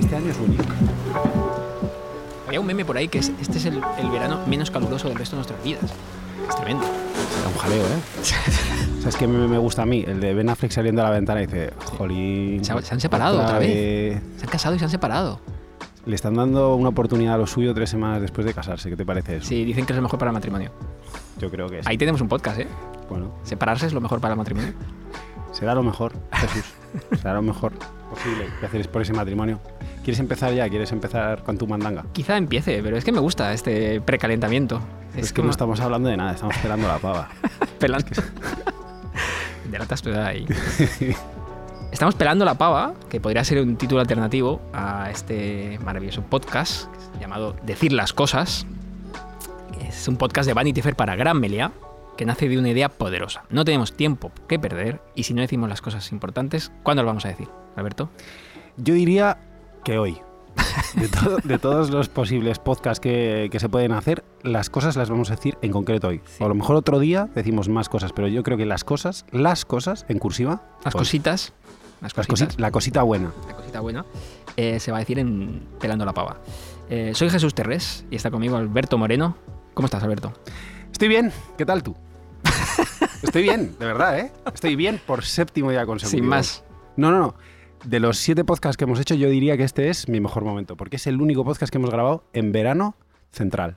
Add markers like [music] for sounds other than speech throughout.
Este año es único. Había un meme por ahí que es, este es el, el verano menos caluroso del resto de nuestras vidas. Es tremendo. Será un jaleo, ¿eh? [laughs] ¿Sabes qué me, me gusta a mí? El de Ben Affleck saliendo a la ventana y dice, jolín... Se, ha- se han separado otra vez. Se han casado y se han separado. Le están dando una oportunidad a lo suyo tres semanas después de casarse. ¿Qué te parece eso? Sí, dicen que es lo mejor para el matrimonio. Yo creo que es. Ahí tenemos un podcast, ¿eh? Bueno, Separarse es lo mejor para el matrimonio. será lo mejor, Jesús. [laughs] será lo mejor posible que hacer por ese matrimonio. ¿Quieres empezar ya? ¿Quieres empezar con tu mandanga? Quizá empiece, pero es que me gusta este precalentamiento. Es, que no estamos hablando de nada, estamos esperando la pava. [laughs] pelando. Delatas tu edad ahí. Estamos pelando la pava, que podría ser un título alternativo a este maravilloso podcast llamado Decir las cosas. Es un podcast de Vanity Fair para Gran Melia que nace de una idea poderosa. No tenemos tiempo que perder y si no decimos las cosas importantes, ¿cuándo lo vamos a decir, Alberto? Yo diría que hoy. De, todo- de todos los posibles podcasts que, que se pueden hacer, las cosas las vamos a decir en concreto hoy. Sí. O a lo mejor otro día decimos más cosas, pero yo creo que las cosas, las cosas en cursiva, Las hoy. cositas, las las cositas, cosi- la cosita buena. la cosita buena, eh, se va a decir en Pelando la Pava. Eh, soy Jesús Terrés y está conmigo Alberto Moreno. ¿Cómo estás, Alberto? Estoy bien, ¿qué tal tú? Estoy bien, de verdad, ¿eh? Estoy bien por séptimo día consecutivo. Sin más. No, no, no. De los siete podcasts que hemos hecho, yo diría que este es mi mejor momento, porque es el único podcast que hemos grabado en verano central.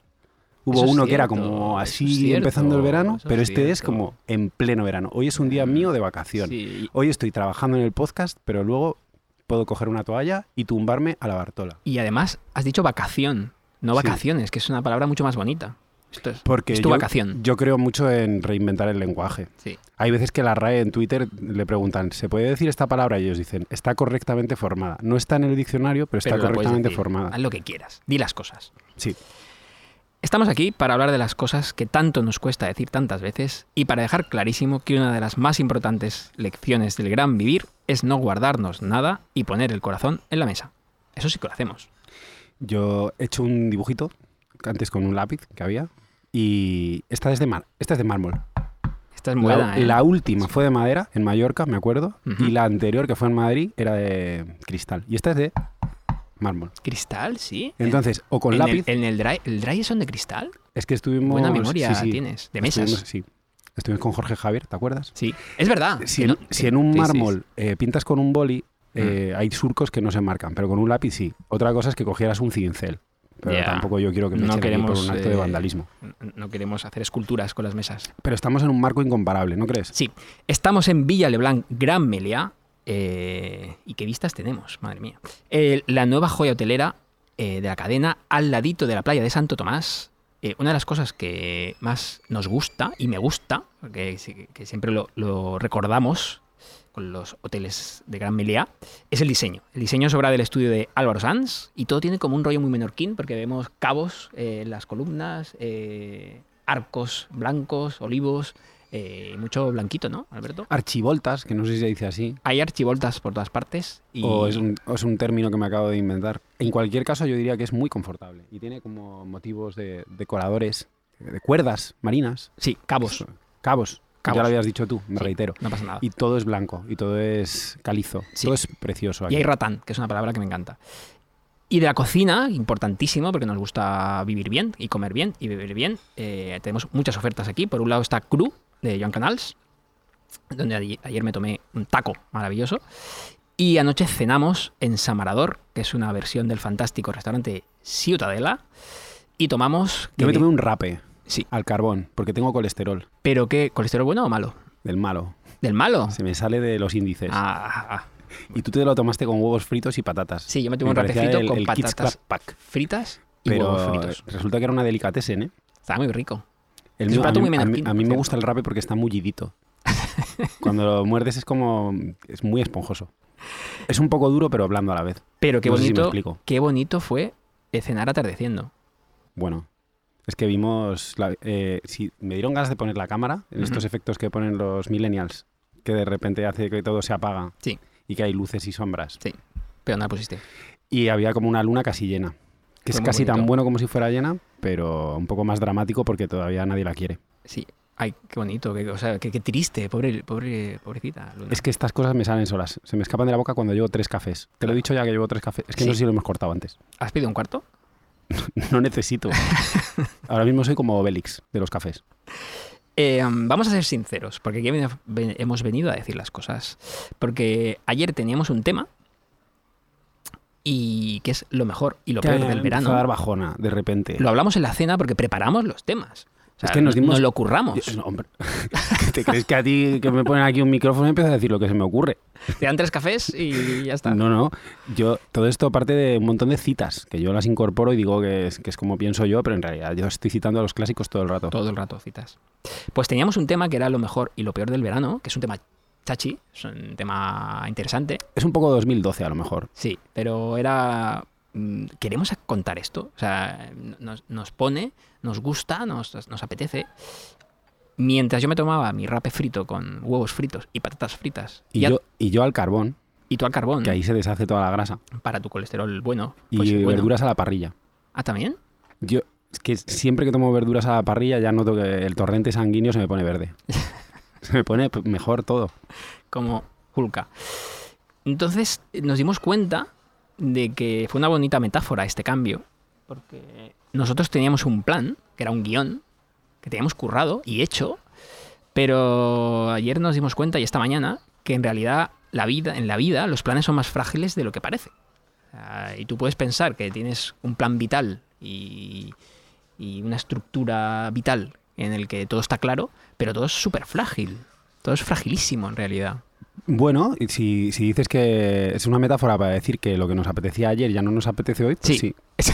Hubo Eso uno que era como así cierto, empezando el verano, pero es este es como en pleno verano. Hoy es un día mío de vacación. Sí, Hoy estoy trabajando en el podcast, pero luego puedo coger una toalla y tumbarme a la Bartola. Y además has dicho vacación, no Sí. vacaciones, que es una palabra mucho más bonita. Esto es, Porque es tu yo, vacación. yo creo mucho en reinventar el lenguaje. Sí. Hay veces que la RAE en Twitter le preguntan, ¿se puede decir esta palabra? Y ellos dicen, está correctamente formada. No está en el diccionario, pero está Pero correctamente formada. Haz lo que quieras. Di las cosas. Sí. Estamos aquí para hablar de las cosas que tanto nos cuesta decir tantas veces y para dejar clarísimo que una de las más importantes lecciones del gran vivir es no guardarnos nada y poner el corazón en la mesa. Eso sí que lo hacemos. Yo he hecho un dibujito, antes con un lápiz que había, y esta es de, mar- esta es de mármol. Esta es La, buena, ¿eh? la última fue de madera, en Mallorca, me acuerdo, y la anterior, que fue en Madrid, era de cristal. Y esta es de mármol. Cristal, sí. Entonces, o con en lápiz, El, en el dry, ¿el dry son de cristal? es que estuvimos... Buena memoria sí, sí, tienes. De mesas. estuvimos- sí. Estuvimos con Jorge Javier, ¿te acuerdas? Sí. Es verdad. Si en, no- si en un sí, mármol eh, pintas con un boli, Mm. eh, hay surcos que no se marcan, pero con un lápiz sí. Otra cosa es que cogieras un cincel. Pero tampoco yo quiero que me No aquí por queremos, un acto de eh, vandalismo. No queremos hacer esculturas con las mesas. Pero estamos en un marco incomparable, ¿no crees? Sí, estamos en Villa Leblanc, Gran Meliá. eh, ¿Y qué vistas tenemos? Madre mía. Eh, la nueva joya hotelera eh, de la cadena al ladito de la playa de Santo Tomás. Eh, una de las cosas que más nos gusta y me gusta, que, siempre lo, lo recordamos con los hoteles de Gran Meliá, es el diseño. El diseño es obra del estudio de Álvaro Sanz y todo tiene como un rollo muy menorquín porque vemos cabos eh, en las columnas, eh, arcos blancos, olivos, eh, mucho blanquito, ¿no, Alberto? Archivoltas, que no sé si se dice así, Hay archivoltas por todas partes y o, es un, o es un término que me acabo de inventar. En cualquier caso, yo diría que es muy confortable y tiene como motivos de decoradores, de cuerdas marinas, sí, cabos. cabos. Cabos. Ya lo habías dicho tú, me Sí, reitero. No pasa nada. Y todo es blanco y todo es calizo. Sí. Todo es precioso. Y aquí. hay ratán, que es una palabra que me encanta. Y de la cocina, importantísimo, porque nos gusta vivir bien y comer bien y beber bien. eh, tenemos muchas ofertas aquí. Por un lado está Cru, de Joan Canals, donde ayer, me tomé un taco maravilloso. Y anoche cenamos en Samarador, que es una versión del fantástico restaurante Ciutadela. Y tomamos... Yo me tomé un rape Sí, al carbón porque tengo colesterol, pero ¿qué? ¿Colesterol bueno o malo? del malo. ¿Del malo? Se me sale de los índices. Ah, ah, ah. Y tú te lo tomaste con huevos fritos y patatas. Sí, yo me tomé un el- con Kids patatas Club Pack. fritas y Pero huevos fritos. resulta que era una delicatessen, ¿eh? Estaba muy rico. El mío- a mí, muy a mí- a mí me gusta el rape porque está mullidito. [laughs] Cuando lo muerdes es como... es muy esponjoso. Es un poco duro pero blando a la vez. Pero qué No sé si me bonito, qué bonito fue cenar atardeciendo. Bueno, es que vimos... la- eh, sí, me dieron ganas de poner la cámara en estos efectos que ponen los millennials, que de repente hace que todo se apaga Sí. y que hay luces y sombras. Sí, pero no la pusiste. Y había como una luna casi llena. Que Fue es casi tan bueno como si fuera llena, pero un poco más dramático porque todavía nadie la quiere. Sí. Ay, qué bonito, qué, o sea, qué, qué triste, pobre, pobre, pobrecita. Luna. Es que estas cosas me salen solas. Se me escapan de la boca cuando llevo tres cafés. Te lo he dicho ya que llevo tres cafés. Es que no sé si lo hemos cortado antes. ¿Has pedido un cuarto? [laughs] No necesito. Ahora mismo soy como Obelix de los cafés. Eh, vamos a ser sinceros, porque aquí hemos venido a decir las cosas. Porque ayer teníamos un tema y que es lo mejor y lo peor del Empezó a dar verano. bajona de repente. Lo hablamos en la cena porque preparamos los temas. O sea, Es que nos dimos- lo curramos. Yo- no, hombre. [laughs] ¿Te crees que a ti que me ponen aquí un micrófono y empiezo a decir lo que se me ocurre? Te dan tres cafés y ya está. No, no. Yo, todo esto parte de un montón de citas, que yo las incorporo y digo que es, que es como pienso yo, pero en realidad yo estoy citando a los clásicos todo el rato. Todo el rato citas. Pues teníamos un tema que era lo mejor y lo peor del verano, que es un tema chachi, es un tema interesante. Es un poco 2012 a lo mejor. Sí, pero era. mm, Queremos contar esto. O sea, nos, nos pone, nos gusta, nos, nos apetece. Mientras yo me tomaba mi rape frito con huevos fritos y patatas fritas Y, yo, y yo al carbón, y tú al carbón que ahí se deshace toda la grasa. para tu colesterol bueno. Y pues bueno. verduras a la parrilla. Ah, también. Yo, es que siempre que tomo verduras a la parrilla ya noto que el torrente sanguíneo se me pone verde. [laughs] se me pone mejor todo. como Hulka. Entonces nos dimos cuenta de que fue una bonita metáfora este cambio, porque nosotros teníamos un plan, que era un guion, que teníamos currado y hecho, pero ayer nos dimos cuenta y esta mañana que en realidad la vida, en la vida los planes son más frágiles de lo que parece. Ah, y tú puedes pensar que tienes un plan vital y, y una estructura vital en el que todo está claro, pero todo es súper frágil. Todo es fragilísimo en realidad. Bueno, si, si dices que es una metáfora para decir que lo que nos apetecía ayer ya no nos apetece hoy, pues Sí. sí. [laughs]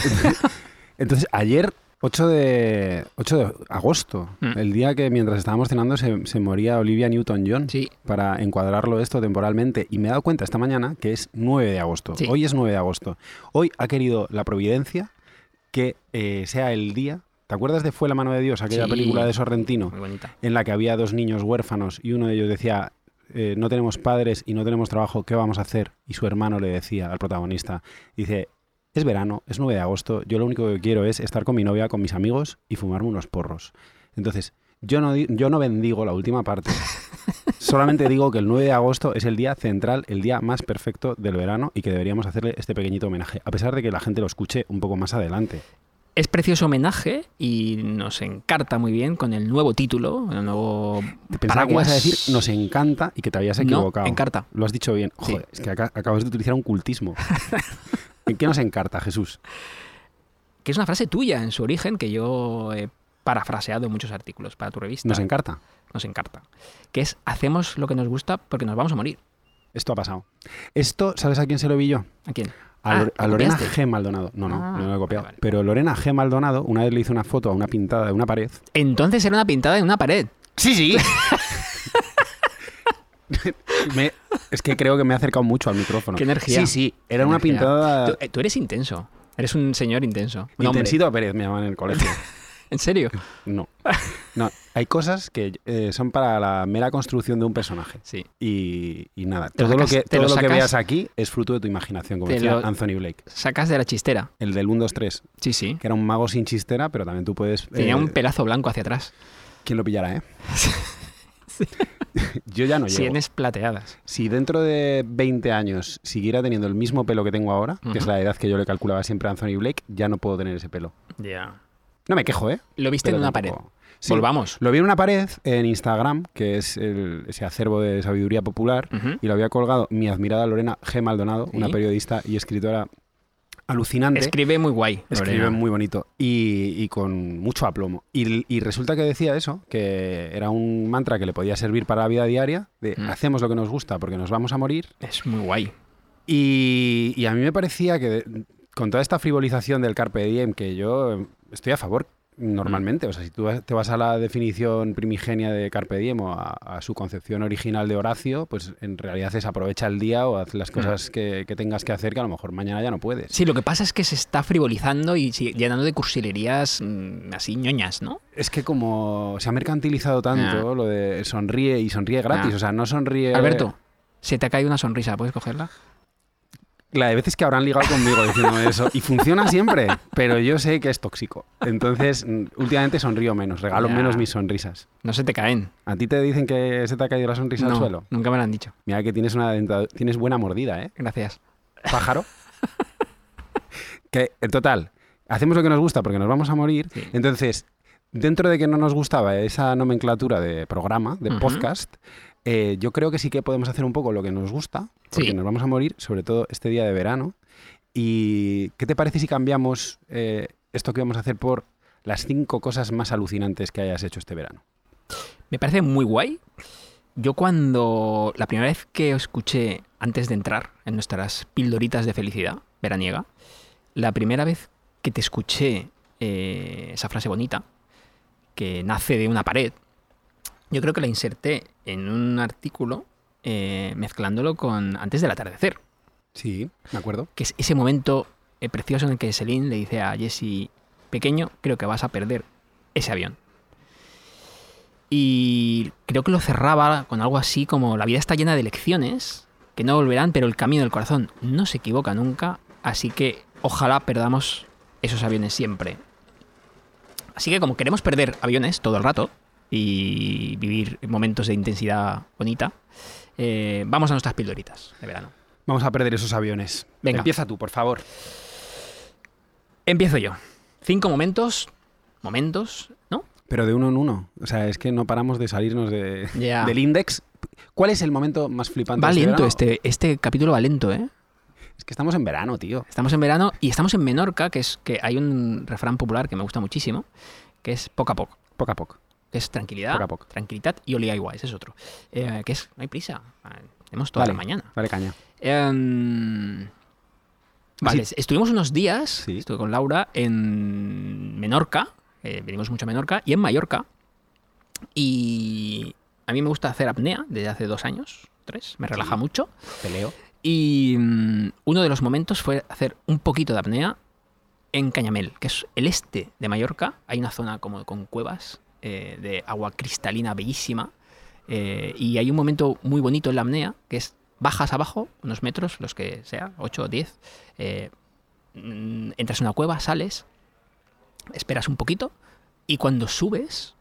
Entonces, ayer, 8 de, 8 de agosto, Mm. el día que mientras estábamos cenando se, se moría Olivia Newton-John, Sí, para encuadrarlo esto temporalmente, y me he dado cuenta esta mañana que es 9 de agosto. Sí. Hoy es 9 de agosto. Hoy ha querido la providencia que eh, sea el día... ¿Te acuerdas de Fue la mano de Dios, aquella Sí. película de Sorrentino? muy bonita. en la que había dos niños huérfanos y uno de ellos decía, eh, no tenemos padres y no tenemos trabajo, ¿qué vamos a hacer? Y su hermano le decía al protagonista, dice, es verano, es 9 de agosto, yo lo único que quiero es estar con mi novia, con mis amigos y fumarme unos porros. Entonces, yo no, yo no bendigo la última parte, [laughs] solamente digo que el 9 de agosto es el día central, el día más perfecto del verano y que deberíamos hacerle este pequeñito homenaje, a pesar de que la gente lo escuche un poco más adelante. Es precioso homenaje y nos encarta muy bien con el nuevo título, el nuevo Pensaba que ibas a decir, nos encanta y que te habías No, equivocado. encarta. Lo has dicho bien. Sí. Es que aca- acabas de utilizar un cultismo. [laughs] ¿En qué nos encarta, Jesús? Que es una frase tuya en su origen que yo he parafraseado en muchos artículos para tu revista. Nos encarta. Nos encarta. Que es hacemos lo que nos gusta porque nos vamos a morir. Esto ha pasado. Esto, ¿sabes a quién se lo vi yo? ¿A quién? A, Ah, Lore- a ¿lo Lorena? G. Maldonado. No, no, Ah, no lo he copiado. vale, vale. Pero Lorena G. Maldonado una vez le hizo una foto a una pintada de una pared. Entonces era una pintada en una pared. Sí, sí. [laughs] Me- es que creo que me he acercado mucho al micrófono. Qué energía. Sí, sí. Era una Energía. pintada... Tú, eh, tú eres intenso. Eres un señor intenso. Un hombre. Intensito Pérez me llaman en el colegio. [laughs] ¿En serio? No. No, hay cosas que eh, son para la mera construcción de un personaje. Sí. Y, y nada, todo, lo que, todo lo lo que veas aquí es fruto de tu imaginación, como decía Anthony Blake. Sacas de la chistera. El del 1, 2, 3, Sí, sí. que era un mago sin chistera, pero también tú puedes... Tenía eh, un pelazo blanco hacia atrás. ¿Quién lo pillará, eh? [laughs] [laughs] Yo ya no llego. Sienes plateadas. Si dentro de 20 años siguiera teniendo el mismo pelo que tengo ahora, que es la edad que yo le calculaba siempre a Anthony Blake, ya no puedo tener ese pelo. Ya. No me quejo, ¿eh? Lo viste Pero en una tampoco- pared. Sí. Volvamos. Lo vi en una pared en Instagram, que es el- ese acervo de sabiduría popular, y lo había colgado mi admirada Lorena G. Maldonado, una periodista y escritora alucinante. Escribe muy guay. Escribe Lorena. muy bonito y, y con mucho aplomo. Y, y resulta que decía eso, que era un mantra que le podía servir para la vida diaria, de Mm. hacemos lo que nos gusta porque nos vamos a morir. Es muy guay. Y, y a mí me parecía que de- con toda esta frivolización del Carpe Diem, que yo estoy a favor normalmente, o sea, si tú te vas a la definición primigenia de Carpe Diem o a, a su concepción original de Horacio, pues en realidad es aprovecha el día o haz las cosas que, que tengas que hacer que a lo mejor mañana ya no puedes. Sí, lo que pasa es que se está frivolizando y llenando de cursilerías mm, así ñoñas, ¿no? Es que como se ha mercantilizado tanto Ah. lo de sonríe y sonríe gratis, Ah. o sea, no sonríe... Alberto, se te ha caído una sonrisa, ¿puedes cogerla? La de veces que habrán ligado conmigo diciéndome eso. Y funciona siempre, pero yo sé que es tóxico. Entonces, mm, últimamente sonrío menos, regalo Ya. menos mis sonrisas. No se te caen. ¿A ti te dicen que se te ha caído la sonrisa al suelo? nunca me lo han dicho. Mira que tienes una tienes buena mordida, ¿eh? Gracias. Pájaro. [laughs] que, en total, hacemos lo que nos gusta porque nos vamos a morir. Sí. Entonces, dentro de que no nos gustaba esa nomenclatura de programa, de podcast, eh, yo creo que sí que podemos hacer un poco lo que nos gusta, porque Sí. nos vamos a morir, sobre todo este día de verano. ¿Y qué te parece si cambiamos eh, esto que vamos a hacer por las cinco cosas más alucinantes que hayas hecho este verano? Me parece muy guay. Yo cuando la primera vez que escuché antes de entrar en nuestras pildoritas de felicidad veraniega, la primera vez que te escuché eh, esa frase bonita, que nace de una pared, yo creo que la inserté en un artículo eh, mezclándolo con antes del atardecer, Sí, me acuerdo. que es ese momento eh, precioso en el que Celine le dice a Jesse, pequeño, creo que vas a perder ese avión. Y creo que lo cerraba con algo así como la vida está llena de lecciones que no volverán, pero el camino del corazón no se equivoca nunca, así que ojalá perdamos esos aviones siempre. Así que como queremos perder aviones todo el rato y vivir momentos de intensidad bonita, eh, vamos a nuestras pildoritas de verano. Vamos a perder esos aviones. Venga. Empieza tú, por favor. Empiezo yo. Cinco momentos, momentos, ¿no? Pero de uno en uno. O sea, es que no paramos de salirnos de, del index. ¿Cuál es el momento más flipante Va de este lento este, este capítulo va lento, ¿eh? Es que estamos en verano, tío. Estamos en verano y estamos en Menorca, que es que hay un refrán popular que me gusta muchísimo, que es poco a poco, Poco a poco. Que es tranquilidad, Poco a poco. tranquilidad y oli igual, ese es otro. Eh, que es, no hay prisa, tenemos toda Vale. la mañana. Vale, caña. Em, vale, estuvimos unos días, Sí. estuve con Laura, en Menorca, eh, venimos mucho a Menorca, y en Mallorca. Y a mí me gusta hacer apnea desde hace dos años, tres, me relaja Sí. mucho. Peleo. Y mm, uno de los momentos fue hacer un poquito de apnea en Cañamel, que es el este de Mallorca. Hay una zona como con cuevas eh, de agua cristalina bellísima. eh, y hay un momento muy bonito en la apnea, que es bajas abajo, unos metros, los que sea, 8 o 10. eh, mm, entras en una cueva, sales, esperas un poquito, y cuando subes,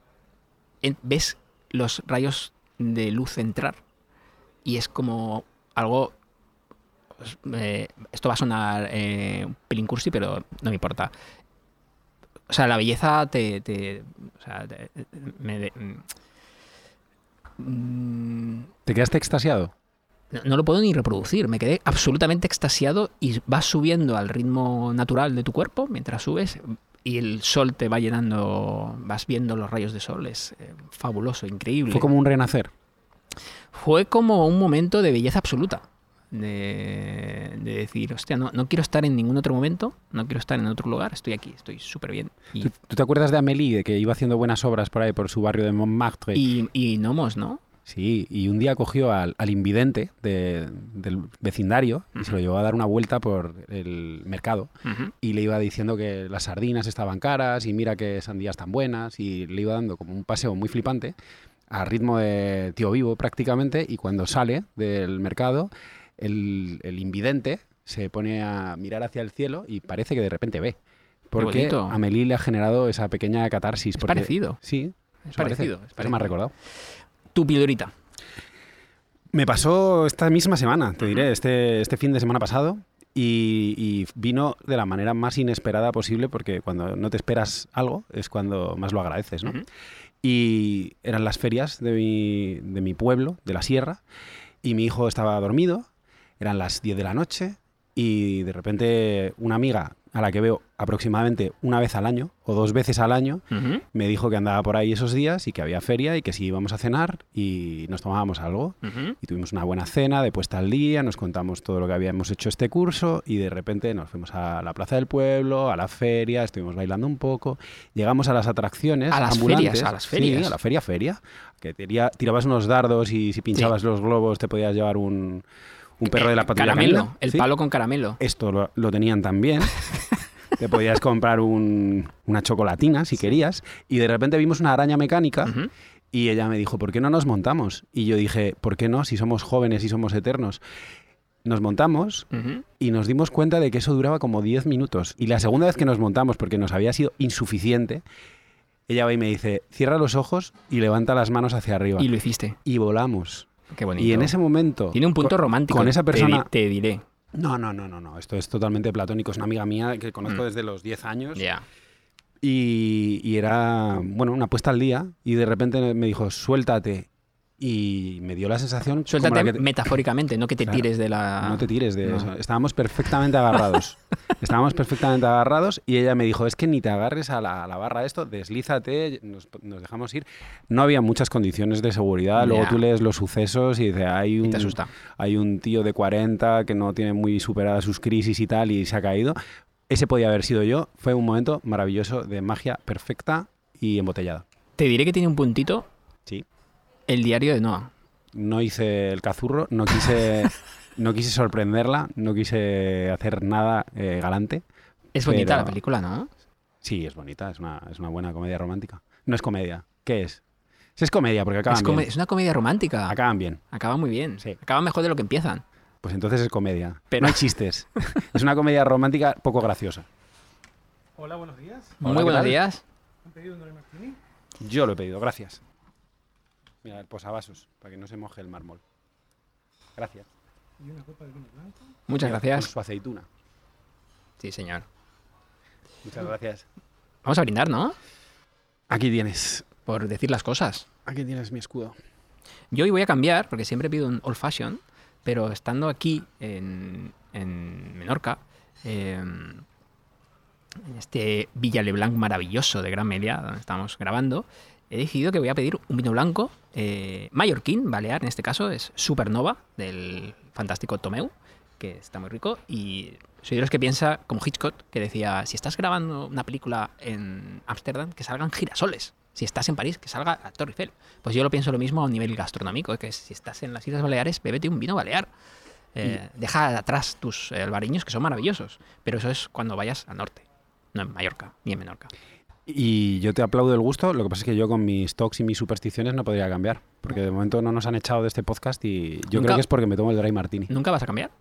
ves los rayos de luz entrar. Y es como algo pues, eh, esto va a sonar un pelín cursi, pero no me importa. O sea, la belleza te... te- o sea, te- me de- mm, ¿Te quedaste extasiado? no, no lo puedo ni reproducir. Me quedé absolutamente extasiado y vas subiendo al ritmo natural de tu cuerpo mientras subes y el sol te va llenando, vas viendo los rayos de sol. Es eh, fabuloso, increíble. Fue como un renacer. Fue como un momento de belleza absoluta. De, de decir, hostia, no, no quiero estar en ningún otro momento, no quiero estar en otro lugar, estoy aquí, estoy súper bien. Y, ¿Tú, tú te acuerdas de Amélie, de que iba haciendo buenas obras por ahí, por su barrio de Montmartre? y, y Nomos, ¿no? Sí, y un día cogió al, al invidente de- del vecindario y se lo llevó a dar una vuelta por el mercado Ujú. y le iba diciendo que las sardinas estaban caras y mira qué sandías tan buenas y le iba dando como un paseo muy flipante a ritmo de tío vivo prácticamente y cuando sale del mercado el, el invidente se pone a mirar hacia el cielo y parece que de repente ve. Porque bonito. a Amélie le ha generado esa pequeña catarsis. Es porque- parecido. Sí, Es parece. parecido, es Eso me ha parecido. recordado. Tu pildorita. Me pasó esta misma semana, te diré, este, este fin de semana pasado. Y, y vino de la manera más inesperada posible porque cuando no te esperas algo es cuando más lo agradeces, ¿no? Y eran las ferias de mi, de mi pueblo, de la sierra, y mi hijo estaba dormido, eran las 10 de la noche, y de repente una amiga a la que veo aproximadamente una vez al año o dos veces al año, me dijo que andaba por ahí esos días y que había feria y que sí íbamos a cenar y nos tomábamos algo. Y tuvimos una buena cena de puesta al día, nos contamos todo lo que habíamos hecho este curso y de repente nos fuimos a la plaza del pueblo, a la feria, estuvimos bailando un poco, llegamos a las atracciones. A las ambulantes. ferias, a las Sí, ferias. a la feria, feria. Que tiría- tirabas unos dardos y si pinchabas los globos te podías llevar un, un perro de la patrulla Caramelo, canina. el Sí. palo con caramelo. Esto lo, lo tenían también. [laughs] Te podías comprar un- una chocolatina si querías. Y de repente vimos una araña mecánica y ella me dijo, ¿por qué no nos montamos? Y yo dije, ¿por qué no? Si somos jóvenes y somos eternos. nos montamos y nos dimos cuenta de que eso duraba como 10 minutos. Y la segunda vez que nos montamos, porque nos había sido insuficiente, ella va y me dice, cierra los ojos y levanta las manos hacia arriba. Y Y, lo hiciste. volamos. Qué bonito. Y en ese momento... Tiene un punto romántico. Con esa te persona... Te, diré. No, no, no, no, no. Esto es totalmente platónico. Es una amiga mía que conozco Mm. desde los 10 años. Ya. Y, y era, bueno, una apuesta al día. Y de repente me dijo, suéltate. Y me dio la sensación... como Suéltate la que te- metafóricamente, no que te Claro. tires de la. No te tires de No. eso. Estábamos perfectamente agarrados. [laughs] Estábamos perfectamente agarrados y ella me dijo, es que ni te agarres a la, a la barra de esto, deslízate, nos, nos dejamos ir. No había muchas condiciones de seguridad. Luego tú lees los sucesos y dices, hay Y un, te asusta. hay un tío de 40 que no tiene muy superadas sus crisis y tal y se ha caído. Ese podía haber sido yo. Fue un momento maravilloso de magia perfecta y embotellada. Te diré que tiene un puntito. El diario de Noah. No hice el cazurro, no quise, [laughs] no quise sorprenderla, no quise hacer nada eh, galante. Es bonita la película, ¿no? Sí, es bonita, es una, es una buena comedia romántica. No es comedia. ¿Qué es? Sí, es comedia porque acaban Es, bien. es una comedia romántica. Acaban bien. Acaba muy bien. Sí. Acaba mejor de lo que empiezan. Pues entonces es comedia. Pero- No hay chistes. [laughs] es una comedia romántica poco graciosa. Hola, buenos días. Hola, muy ¿qué buenos tal? días. ¿Han pedido un? Yo lo he pedido, gracias. Mira, el posavasos, para que no se moje el mármol. Gracias. y una copa de vino blanco. Muchas Mira, gracias. Con su aceituna. Sí, señor. Muchas gracias. Vamos a brindar, ¿no? Aquí tienes. Por decir las cosas. Aquí tienes mi escudo. Yo hoy voy a cambiar, porque siempre pido un old fashion, pero estando aquí en, en Menorca, eh, en este Villa Leblanc maravilloso de Gran Melia, donde estamos grabando, he decidido que voy a pedir un vino blanco, eh, mallorquín, balear en este caso, es Supernova, del fantástico Tomeu, que está muy rico, y soy de los que piensa, como Hitchcock, que decía, si estás grabando una película en Ámsterdam, que salgan girasoles. Si estás en París, que salga la Torre Eiffel. Pues yo lo pienso lo mismo a un nivel gastronómico, que si estás en las Islas Baleares, bébete un vino balear. Eh, Deja atrás tus eh, albariños, que son maravillosos. Pero eso es cuando vayas al norte, no en Mallorca, ni en Menorca. Y yo te aplaudo el gusto, lo que pasa es que yo con mis talks y mis supersticiones no podría cambiar, porque de momento no nos han echado de este podcast y yo creo que es porque me tomo el dry martini. ¿Nunca vas a cambiar?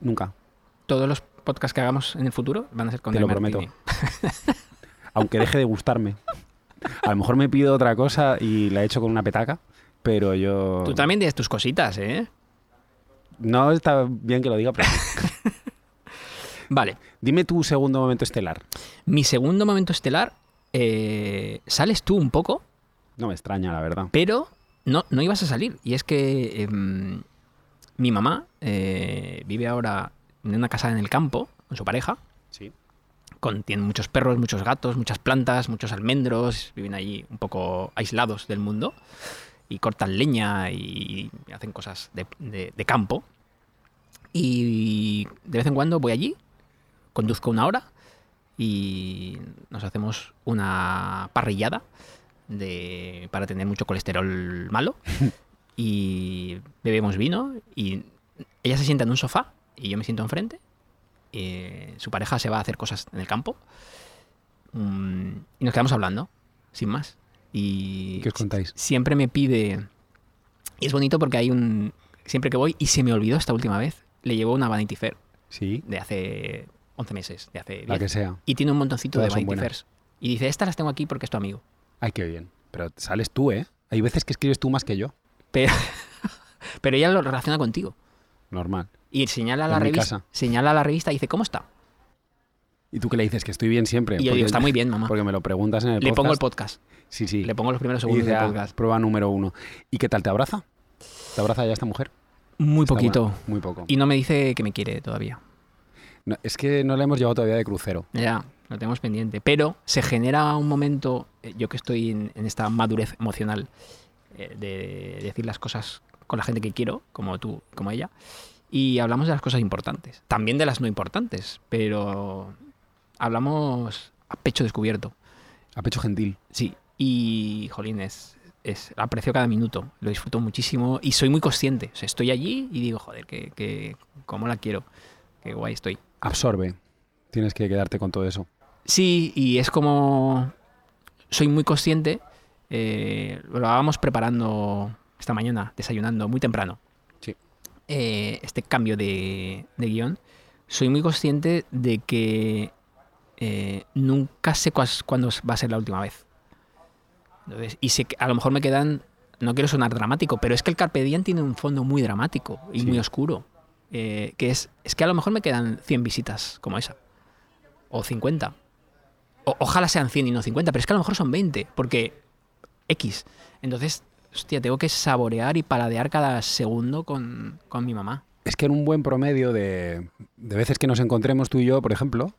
Nunca, Todos los podcasts que hagamos en el futuro van a ser con Te Dry lo prometo. [laughs] Aunque deje de gustarme. A lo mejor me pido otra cosa y la he hecho con una petaca, pero yo... Tú también tienes tus cositas, ¿eh? No está bien que lo diga, pero... [laughs] Vale. Dime tu segundo momento estelar. Mi segundo momento estelar, eh, sales tú un poco, No me extraña, la verdad. pero no, no ibas a salir. Y es que em, mi mamá eh, vive ahora en una casa en el campo con su pareja. Sí. Con, tienen muchos perros, muchos gatos, muchas plantas, muchos almendros. Viven allí un poco aislados del mundo. Y cortan leña y hacen cosas de, de- de campo. Y de vez en cuando voy allí, conduzco una hora y nos hacemos una parrillada de, para tener mucho colesterol malo. [laughs] y bebemos vino y ella se sienta en un sofá y yo me siento enfrente. eh, su pareja se va a hacer cosas en el campo. mm, y nos quedamos hablando, sin más. Y ¿Qué os contáis? siempre me pide. Y es bonito porque hay un. Siempre que voy, y se me olvidó esta última vez, le llevó una Vanity Fair Sí, de hace 11 meses, de hace la 10. que sea. Y tiene un montoncito Todas de. Fairs. Y dice, estas las tengo aquí porque es tu amigo. Ay, qué bien. Pero sales tú, ¿eh? Hay veces que escribes tú más que yo. Pero, [laughs] pero ella lo relaciona contigo. Normal. Y señala la En mi revista. Señala la revista y dice, ¿cómo está? ¿Y tú qué le dices? Que estoy bien siempre. Y yo digo, está muy [laughs] bien, mamá. Porque me lo preguntas en el Le podcast. pongo el podcast. Sí, sí. Le pongo los primeros segundos dice, del "Ah, podcast. prueba número uno. ¿Y qué tal? ¿Te abraza? ¿Te abraza ya esta mujer? Muy Está poquito. buena, Muy poco. Y no me dice que me quiere todavía. No, es que no la hemos llevado todavía de crucero. Ya, lo tenemos pendiente. Pero se genera un momento, eh, yo que estoy en, en esta madurez emocional, eh, de decir las cosas con la gente que quiero, como tú, como ella, y hablamos de las cosas importantes. También de las no importantes, pero hablamos a pecho descubierto. A pecho gentil. Sí, y jolín, es, es- aprecio cada minuto, lo disfruto muchísimo y soy muy consciente. O sea, estoy allí y digo, joder, que, que cómo la quiero, qué guay estoy. Absorbe. Tienes que quedarte con todo eso. Sí, y es como. Soy muy consciente. eh, lo vamos preparando esta mañana, desayunando muy temprano. Sí. eh, este cambio de, de guion, soy muy consciente de que eh, nunca sé cuándo va a ser la última vez. Entonces, y sé que a lo mejor me quedan, no quiero sonar dramático, pero es que el Carpe Diem tiene un fondo muy dramático y Sí. muy oscuro. Eh, que es, es que a lo mejor me quedan 100 visitas como esa. O 50. O- ojalá sean 100 y no 50, pero es que a lo mejor son 20, porque X. Entonces, hostia, tengo que saborear y paladear cada segundo con, con mi mamá. Es que en un buen promedio de, de veces que nos encontremos tú y yo, por ejemplo,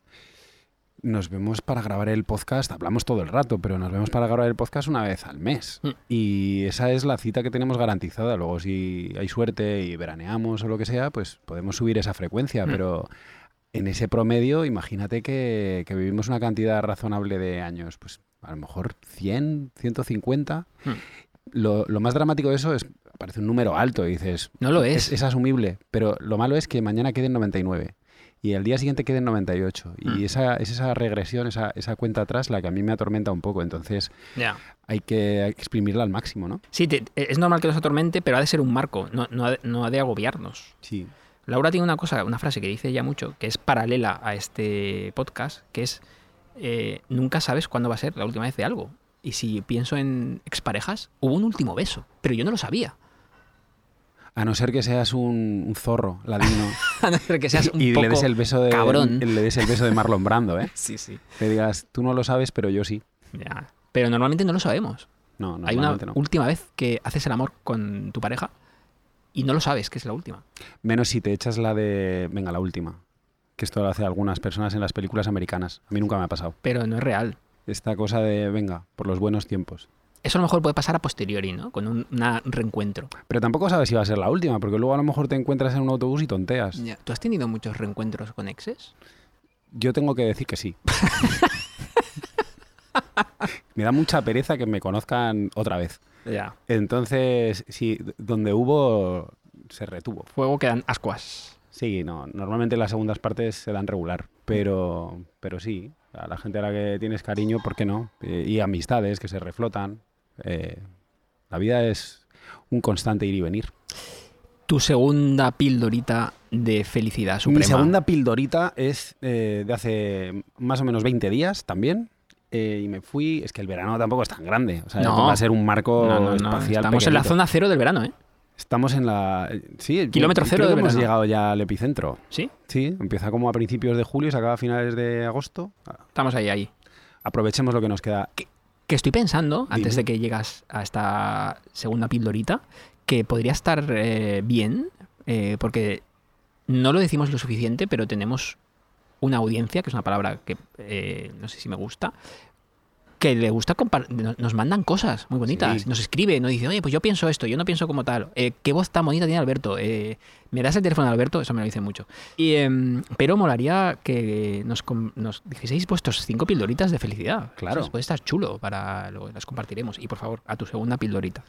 nos vemos para grabar el podcast, hablamos todo el rato, pero nos vemos para grabar el podcast una vez al mes. Mm. Y esa es la cita que tenemos garantizada. Luego, si hay suerte y veraneamos o lo que sea, pues podemos subir esa frecuencia, Mm. pero en ese promedio, imagínate que, que vivimos una cantidad razonable de años, pues a lo mejor 100, 150. Mm. Lo, lo más dramático de eso es, parece un número alto y dices, No lo es. es, es asumible, pero lo malo es que mañana queden 99 y el día siguiente queden 98. Y Mm. esa, es esa regresión, esa, esa cuenta atrás la que a mí me atormenta un poco. Entonces Ya. hay que exprimirla al máximo, ¿no? Sí, te- es normal que nos atormente, pero ha de ser un marco, no, no, ha, de, no ha de agobiarnos. Sí. Laura tiene una cosa, una frase que dice ella mucho, que es paralela a este podcast, que es eh, nunca sabes cuándo va a ser la última vez de algo. Y si pienso en exparejas, hubo un último beso, pero yo no lo sabía. A no ser que seas un, un zorro ladino [laughs] A no ser que seas un y poco le des el beso de cabrón. le des el beso de Marlon Brando, ¿eh? [laughs] Sí, sí. Le digas, tú no lo sabes, pero yo sí. Ya. Pero normalmente no lo sabemos. No, Hay una no. última vez que haces el amor con tu pareja y no lo sabes que es la última. Menos si te echas la de, venga, la última. Que esto lo hacen algunas personas en las películas americanas. A mí nunca me ha pasado. Pero no es real. Esta cosa de, venga, por los buenos tiempos. Eso a lo mejor puede pasar a posteriori, ¿no? Con un una- reencuentro. Pero tampoco sabes si va a ser la última, porque luego a lo mejor te encuentras en un autobús y tonteas. ¿Tú has tenido muchos reencuentros con exes? Yo tengo que decir que sí. [laughs] me da mucha pereza que me conozcan otra vez. Ya. Entonces, sí, donde hubo, se retuvo. Fuego quedan ascuas. Sí, no, normalmente las segundas partes se dan regular, pero, pero sí, a la gente a la que tienes cariño, ¿por qué no? Eh, y amistades que se reflotan. Eh, la vida es un constante ir y venir. Tu segunda pildorita de felicidad suprema. Mi segunda pildorita es eh, de hace más o menos 20 días también. eh, y me fui, es que el verano tampoco es tan grande. O sea, No. va a ser un marco No, no, no. espacial. Estamos en la zona cero del verano, ¿eh? Estamos en la. Sí, Kilómetro cero creo que hemos llegado ya al epicentro. Sí, Sí, empieza como a principios de julio y se acaba a finales de agosto. estamos ahí, ahí. Aprovechemos lo que nos queda. Que estoy pensando, antes de que llegas a esta segunda pildorita, que podría estar eh, bien, eh, porque no lo decimos lo suficiente, pero tenemos una audiencia, que es una palabra que eh, no sé si me gusta, que le gusta compar- nos- mandan cosas muy bonitas, Sí. nos escribe, nos dice, oye, pues yo pienso esto, yo no pienso como tal, Eh, qué voz tan bonita tiene Alberto, Eh, me das el teléfono de Alberto, eso me lo dicen mucho. Y, em, pero molaría que nos, nos dijeseis vuestros cinco pildoritas de felicidad. Claro. Eso puede estar chulo, para luego las compartiremos. Y por favor, a tu segunda pildorita.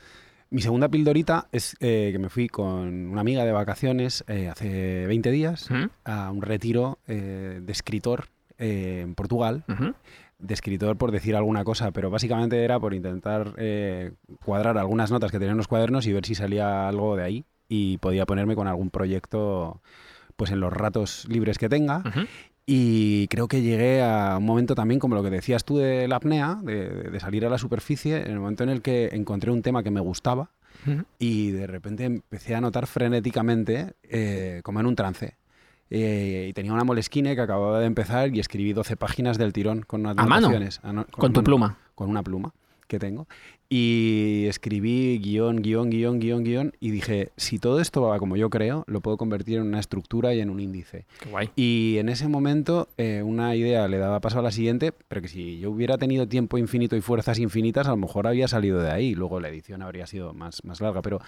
Mi segunda pildorita es eh, que me fui con una amiga de vacaciones eh, hace 20 días ¿Mm? a un retiro eh, de escritor eh, en Portugal. Ujú. De escritor por decir alguna cosa, pero básicamente era por intentar eh, cuadrar algunas notas que tenían los cuadernos y ver si salía algo de ahí y podía ponerme con algún proyecto pues en los ratos libres que tenga. Y creo que llegué a un momento también, como lo que decías tú de la apnea, de, de salir a la superficie, en el momento en el que encontré un tema que me gustaba y de repente empecé a notar frenéticamente eh, como en un trance. Eh, y tenía una molesquine que acababa de empezar y escribí 12 páginas del tirón con unas ¿A mano? Ano- Con tu pluma. Con una pluma que tengo. Y escribí guion, guion, guion, guion, guion. Y dije, si todo esto va como yo creo, lo puedo convertir en una estructura y en un índice. Qué guay. Y en ese momento eh, una idea le daba paso a la siguiente, pero que si yo hubiera tenido tiempo infinito y fuerzas infinitas, a lo mejor había salido de ahí. Luego la edición habría sido más, más larga. Pero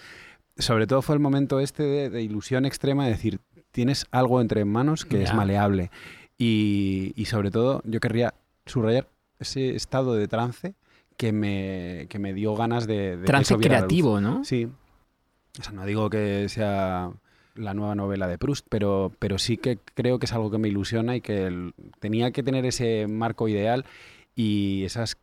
sobre todo fue el momento este de, de ilusión extrema de decir, tienes algo entre manos que es maleable. Y, y sobre todo yo querría subrayar ese estado de trance que me, que me dio ganas de... de Trance creativo, ¿no? Sí. O sea, no digo que sea la nueva novela de Proust, pero, pero sí que creo que es algo que me ilusiona y que el- tenía que tener ese marco ideal y esas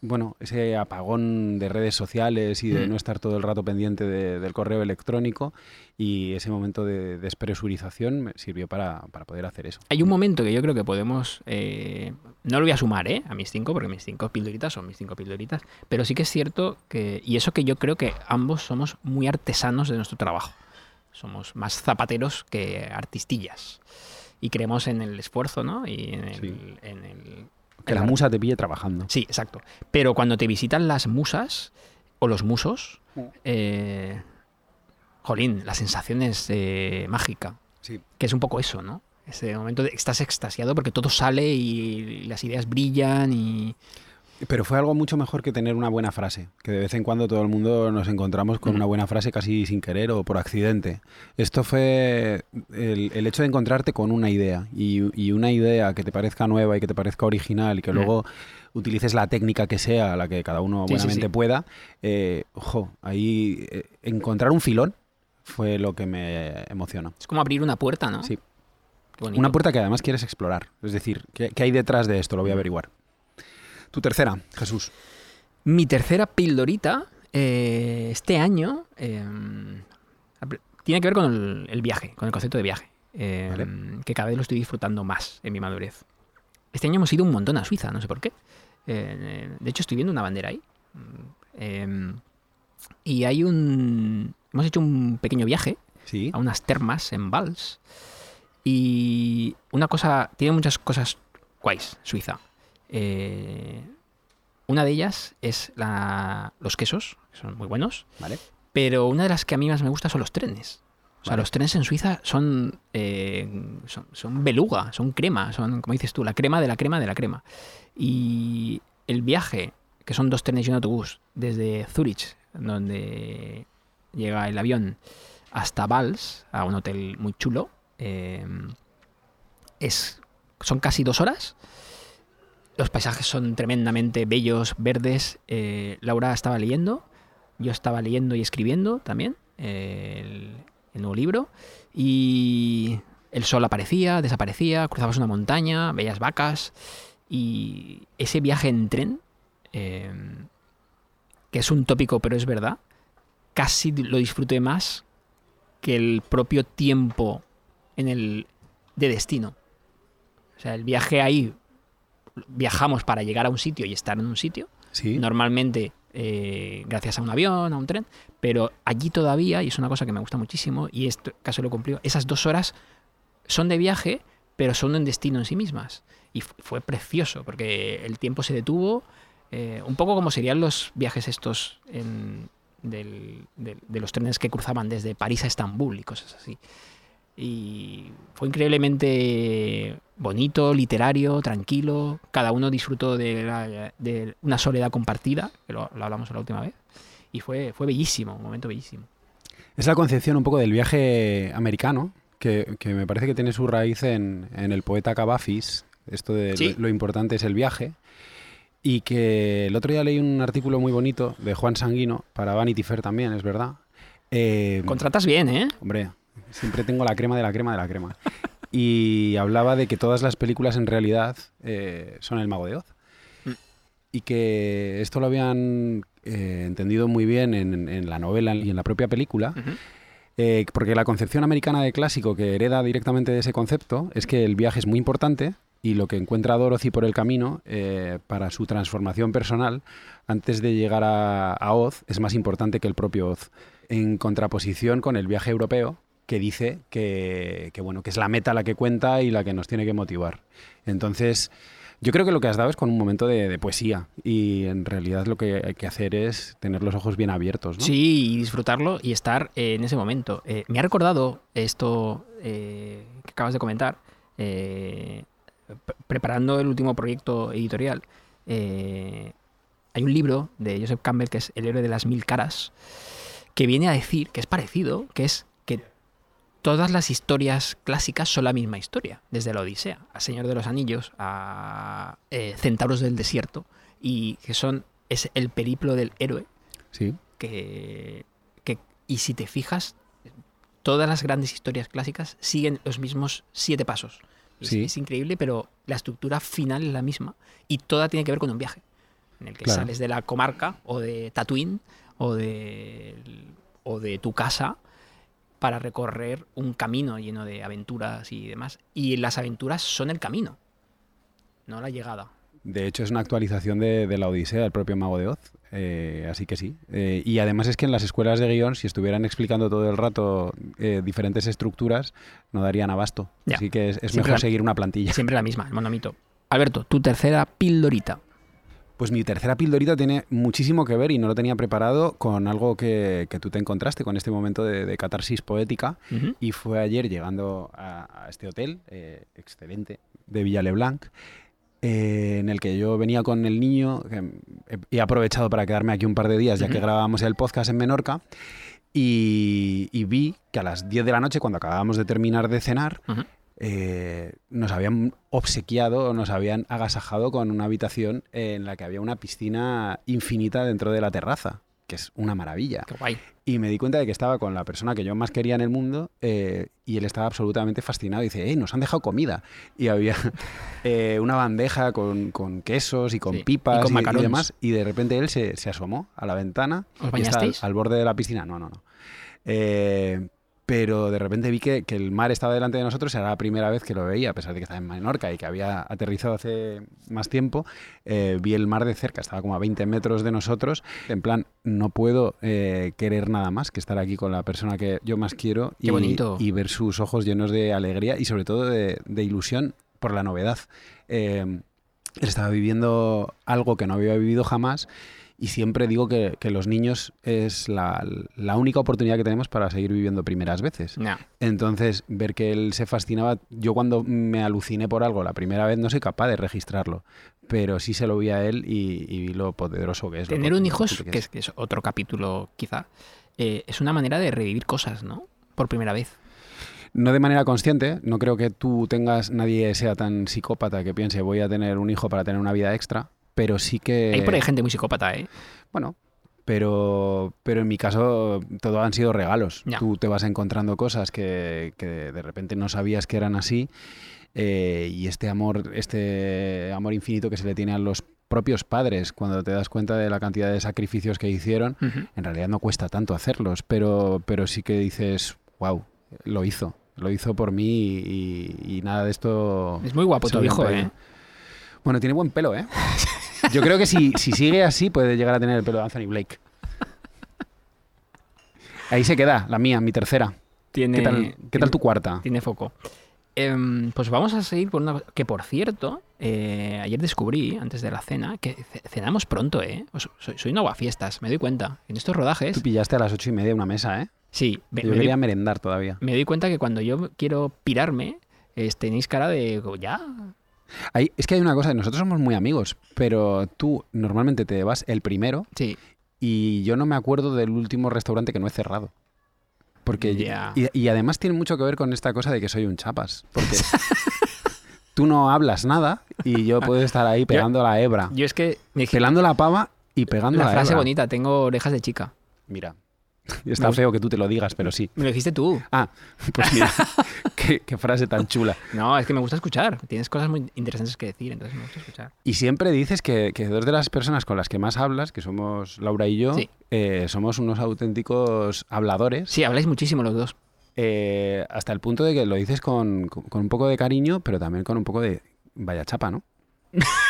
bueno, ese apagón de redes sociales y de Mm. no estar todo el rato pendiente de- del correo electrónico y ese momento de despresurización me sirvió para, para poder hacer eso. Hay un momento que yo creo que podemos. eh, no lo voy a sumar, ¿eh? A mis cinco, porque mis cinco pildoritas son mis cinco pildoritas. Pero sí que es cierto que. Y eso que yo creo que ambos somos muy artesanos de nuestro trabajo. Somos más zapateros que artistillas. Y creemos en el esfuerzo, ¿no? Y en el. Sí. en el- Que la musa te pille trabajando. Sí, exacto. Pero cuando te visitan las musas o los musos, Mm. eh, jolín, la sensación es eh, mágica. Sí. Que es un poco eso, ¿no? Ese momento de que estás extasiado porque todo sale y las ideas brillan y... Pero fue algo mucho mejor que tener una buena frase, que de vez en cuando todo el mundo nos encontramos con Mm. una buena frase casi sin querer o por accidente. Esto fue el, el hecho de encontrarte con una idea y, y una idea que te parezca nueva y que te parezca original y que Mm. luego utilices la técnica que sea, la que cada uno Sí, buenamente sí. pueda. eh, ojo, ahí eh, encontrar un filón fue lo que me emocionó. Es como abrir una puerta, ¿no? Sí. Una puerta que además quieres explorar. Es decir, ¿qué, qué hay detrás de esto? Lo voy a averiguar. Tu tercera, Jesús. Mi tercera pildorita eh, este año eh, tiene que ver con el, el viaje, con el concepto de viaje, eh, Vale. que cada vez lo estoy disfrutando más en mi madurez. Este año hemos ido un montón a Suiza, no sé por qué. De hecho, estoy viendo una bandera ahí. Eh, y hay un... Hemos hecho un pequeño viaje Sí. a unas termas en Vals. Y una cosa, tiene muchas cosas guays, Suiza. Eh, una de ellas es la- los quesos, que son muy buenos, Vale. pero una de las que a mí más me gusta son los trenes. O sea, Vale. los trenes en Suiza son, eh, son, son beluga, son crema, son, como dices tú, la crema de la crema de la crema. Y el viaje, que son dos trenes y un autobús, desde Zurich, donde llega el avión, hasta Vals, a un hotel muy chulo, eh, es, son casi dos horas. Los paisajes son tremendamente bellos, verdes. Eh, Laura estaba leyendo, yo estaba leyendo y escribiendo también eh, el, el nuevo libro. Y el sol aparecía, desaparecía, cruzabas una montaña, veías vacas. Y ese viaje en tren, eh, que es un tópico pero es verdad, casi lo disfruté más que el propio tiempo en el de destino. O sea, el viaje ahí viajamos para llegar a un sitio y estar en un sitio, Sí. normalmente eh, gracias a un avión, a un tren, pero allí todavía, y es una cosa que me gusta muchísimo, y esto caso lo cumplió, esas dos horas son de viaje, pero son un destino en sí mismas. Y fu- fue precioso, porque el tiempo se detuvo, eh, un poco como serían los viajes estos en- del- del- de los trenes que cruzaban desde París a Estambul y cosas así. Y fue increíblemente bonito, literario, tranquilo. Cada uno disfrutó de, la- de una soledad compartida, que lo, lo hablamos la última vez. Y fue, fue bellísimo, un momento bellísimo. Es la concepción un poco del viaje americano, que, que me parece que tiene su raíz en, en el poeta Cavafis, esto de Sí. lo, lo importante es el viaje, y que el otro día leí un artículo muy bonito de Juan Sanguino, para Vanity Fair también, es verdad. Eh, Contratas bien, ¿eh? Hombre, siempre tengo la crema de la crema de la crema. Y hablaba de que todas las películas en realidad eh, son el mago de Oz. Mm. Y que esto lo habían eh, entendido muy bien en, en la novela y en la propia película. Eh, porque la concepción americana de clásico que hereda directamente de ese concepto es que el viaje es muy importante y lo que encuentra Dorothy por el camino eh, para su transformación personal antes de llegar a, a Oz es más importante que el propio Oz. En contraposición con el viaje europeo que dice que, que, bueno, que es la meta la que cuenta y la que nos tiene que motivar. Entonces, yo creo que lo que has dado es con un momento de, poesía y en realidad lo que hay que hacer es tener los ojos bien abiertos. Sí, y disfrutarlo y estar eh, en ese momento. Eh, me ha recordado esto eh, que acabas de comentar, pre- preparando el último proyecto editorial. hay un libro de Joseph Campbell que es El héroe de las mil caras, que viene a decir que es parecido, que es todas las historias clásicas son la misma historia, desde la Odisea, a Señor de los Anillos, a eh, Centauros del Desierto, y que son es el periplo del héroe Sí. que, que- y si te fijas todas las grandes historias clásicas siguen los mismos siete pasos es, Sí. es increíble pero la estructura final es la misma y toda tiene que ver con un viaje en el que Claro. sales de la comarca o de Tatooine o de, o de tu casa para recorrer un camino lleno de aventuras y demás. Y las aventuras son el camino, no la llegada. De hecho, es una actualización de, de la Odisea del propio Mago de Oz. eh, así que sí. Eh, y además es que en las escuelas de guion, si estuvieran explicando todo el rato eh, diferentes estructuras, no darían abasto. Ya. Así que es, mejor la- seguir una plantilla. Siempre la misma, el monomito. Alberto, tu tercera pildorita. Pues mi tercera pildorita tiene muchísimo que ver y no lo tenía preparado con algo que, que tú te encontraste con este momento de, de catarsis poética. Y fue ayer llegando a, a este hotel, eh, excelente, de Villa Leblanc, eh, en el que yo venía con el niño, que he, aprovechado para quedarme aquí un par de días, ya que grabábamos el podcast en Menorca, y, y vi que a las 10 de la noche, cuando acabábamos de terminar de cenar. Eh, nos habían obsequiado, nos habían agasajado con una habitación en la que había una piscina infinita dentro de la terraza, que es una maravilla. Qué guay. Y me di cuenta de que estaba con la persona que yo más quería en el mundo eh, y él estaba absolutamente fascinado. Y dice, ¡eh, nos han dejado comida! Y había [laughs] eh, una bandeja con, con quesos y con Sí, y pipas con y, y demás. Y de repente él se, se asomó a la ventana. ¿Os y está al, al borde de la piscina. No, no, no. Eh, pero de repente vi que, que el mar estaba delante de nosotros, era la primera vez que lo veía, a pesar de que estaba en Menorca y que había aterrizado hace más tiempo, eh, vi el mar de cerca, estaba como a 20 metros de nosotros, en plan, no puedo eh, querer nada más que estar aquí con la persona que yo más quiero y ver sus ojos llenos de alegría y sobre todo de, de ilusión por la novedad. Eh, él estaba viviendo algo que no había vivido jamás y siempre digo que, que los niños es la, la única oportunidad que tenemos para seguir viviendo primeras veces. No. Entonces, ver que él se fascinaba, yo cuando me aluciné por algo la primera vez no soy capaz de registrarlo, pero sí se lo vi a él y, y vi lo poderoso que es. lo Tener un hijo, es, que es, que es otro capítulo quizá, eh, es una manera de revivir cosas, ¿no? Por primera vez. No de manera consciente, no creo que tú tengas, nadie sea tan psicópata que piense voy a tener un hijo para tener una vida extra, pero sí que... Hay por ahí gente muy psicópata, ¿eh? Bueno, pero, pero en mi caso todo han sido regalos. Ya. Tú te vas encontrando cosas que, que de repente no sabías que eran así eh, y este amor, este amor infinito que se le tiene a los propios padres cuando te das cuenta de la cantidad de sacrificios que hicieron, en realidad no cuesta tanto hacerlos, pero, pero sí que dices, wow, lo hizo. Lo hizo por mí y, y nada de esto... Es muy guapo tu hijo, ¿eh? Bueno, tiene buen pelo, ¿eh? [laughs] Yo creo que si, si sigue así puede llegar a tener el pelo de Anthony Blake. Ahí se queda, la mía, mi tercera. Tiene, ¿Qué tal, qué tal tu cuarta? Tiene foco. Em, pues vamos a seguir por una cosa que, por cierto, eh, ayer descubrí, antes de la cena, que ce- cenamos pronto, ¿eh? Soy, soy un aguafiestas, me doy cuenta. En estos rodajes, Tú pillaste a las ocho y media una mesa, ¿eh? sí, me, Yo me doy, quería merendar todavía. me doy cuenta que cuando yo quiero pirarme, tenéis cara de, ya, Hay- es que hay una cosa, nosotros somos muy amigos, pero tú normalmente te vas el primero sí, y yo no me acuerdo del último restaurante que no he cerrado. Porque Ya. y, y además tiene mucho que ver con esta cosa de que soy un chapas. Porque [laughs] tú no hablas nada y yo puedo estar ahí pegando la hebra. yo es que pelando la pava y pegando la, la frase hebra. bonita, tengo orejas de chica. Mira, está feo que tú te lo digas, pero sí. Me lo dijiste tú. Ah, pues mira, [laughs] qué, qué frase tan chula. [laughs] No, es que me gusta escuchar. Tienes cosas muy interesantes que decir, entonces me gusta escuchar. Y siempre dices que, que dos de las personas con las que más hablas, que somos Laura y yo, Sí. eh, somos unos auténticos habladores, Sí, habláis muchísimo los dos. eh, hasta el punto de que lo dices con, con- con un poco de cariño, pero también con un poco de vaya chapa, ¿no? [laughs]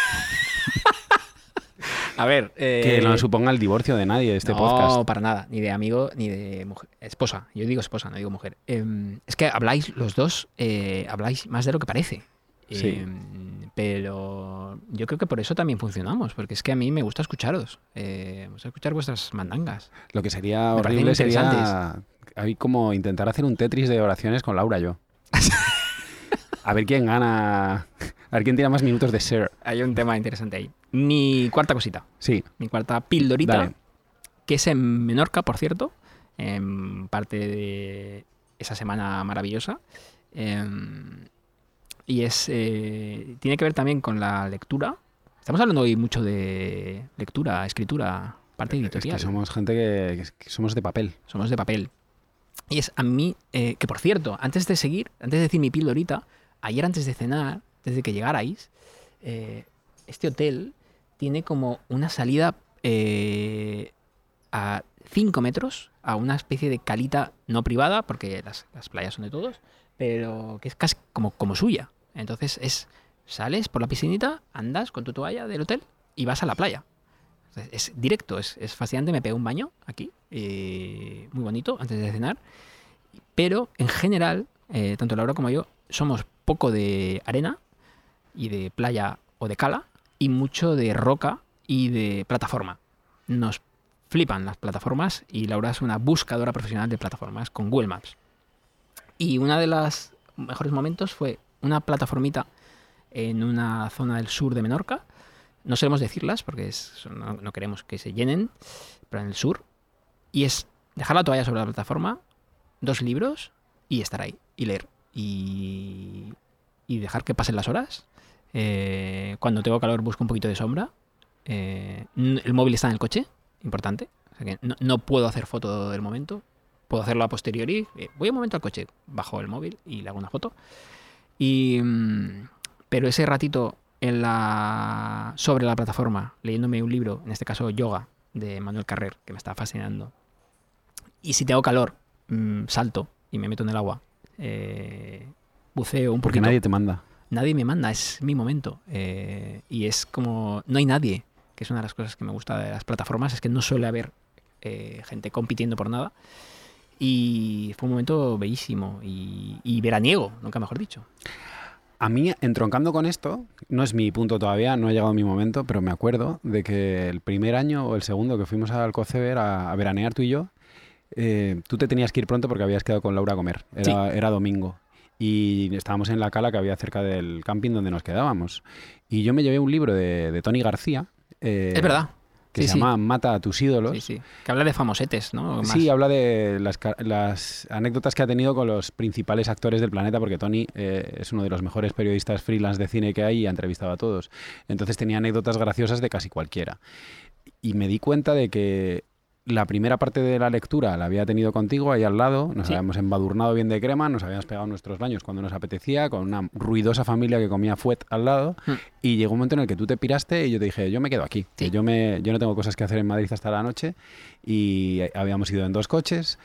A ver, Que no suponga el divorcio de nadie este no, podcast. para nada, ni de amigo ni de mujer. Esposa, yo digo esposa, no digo mujer. Em, es que habláis los dos, eh, habláis más de lo que parece. Sí. Em, pero yo creo que por eso también funcionamos, porque es que a mí me gusta escucharos, eh, me gusta escuchar vuestras mandangas. Lo que sería horrible sería hay como intentar hacer un Tetris de oraciones con Laura yo. [laughs] A ver quién gana, a ver quién tiene más minutos de ser. Hay un tema interesante ahí. Mi cuarta cosita, Sí, mi cuarta pildorita, dale. que es en Menorca, por cierto, en parte de esa semana maravillosa. Em, y es eh, tiene que ver también con la lectura. Estamos hablando hoy mucho de lectura, escritura, parte Es editorial. que somos gente que, que somos de papel. Somos de papel. Y es a mí, eh, que por cierto, antes de seguir, antes de decir mi pildorita, ayer antes de cenar, antes de que llegarais, eh, este hotel tiene como una salida eh, a 5 metros a una especie de calita no privada, porque las, las playas son de todos, pero que es casi como, como suya. Entonces es, sales por la piscinita, andas con tu toalla del hotel y vas a la playa. Es directo, es, es fascinante. Me pegué un baño aquí, muy bonito, antes de cenar. Pero en general, eh, tanto Laura como yo, somos poco de arena y de playa o de cala y mucho de roca y de plataforma. Nos flipan las plataformas y Laura es una buscadora profesional de plataformas con Google Maps. Y uno de los mejores momentos fue una plataformita en una zona del sur de Menorca. No sabemos decirlas porque no, no queremos que se llenen, pero en el sur. Y es dejar la toalla sobre la plataforma, dos libros y estar ahí y leer. Y, y dejar que pasen las horas. Eh, cuando tengo calor busco un poquito de sombra. Eh, el móvil está en el coche, importante. O sea que no, puedo hacer foto del momento. Puedo hacerlo a posteriori. Eh, voy un momento al coche, bajo el móvil y le hago una foto. Mm, pero ese ratito sobre la plataforma, leyéndome un libro, en este caso Yoga, de Manuel Carrer, que me está fascinando. Y si tengo calor, mm, salto y me meto en el agua. Eh, buceo un Porque poquito. nadie te manda. Nadie me manda, es mi momento. Eh, y es como, no hay nadie, que es una de las cosas que me gusta de las plataformas, es que no suele haber eh, gente compitiendo por nada. Y fue un momento bellísimo y, y veraniego, nunca mejor dicho. A mí, entroncando con esto, no es mi punto todavía, no ha llegado mi momento, pero me acuerdo de que el primer año o el segundo que fuimos al Alcoceber a, a veranear tú y yo, eh, tú te tenías que ir pronto porque habías quedado con Laura a comer. Era, era domingo. Y estábamos en la cala que había cerca del camping donde nos quedábamos. Y yo me llevé un libro de, de Tony García. eh, es verdad. Que Sí, se sí. llama Mata a tus ídolos. Sí, sí. Que habla de famosetes, ¿no? Más. Sí, habla de las anécdotas que ha tenido con los principales actores del planeta, porque Tony eh, es uno de los mejores periodistas freelance de cine que hay y ha entrevistado a todos. Entonces tenía anécdotas graciosas de casi cualquiera. Y me di cuenta de que la primera parte de la lectura la había tenido contigo ahí al lado, nos Sí. habíamos embadurnado bien de crema, nos habíamos pegado nuestros baños cuando nos apetecía, con una ruidosa familia que comía fuet al lado, Hmm. y llegó un momento en el que tú te piraste y yo te dije, yo me quedo aquí, que yo, me, yo no tengo cosas que hacer en Madrid hasta la noche, y habíamos ido en dos coches,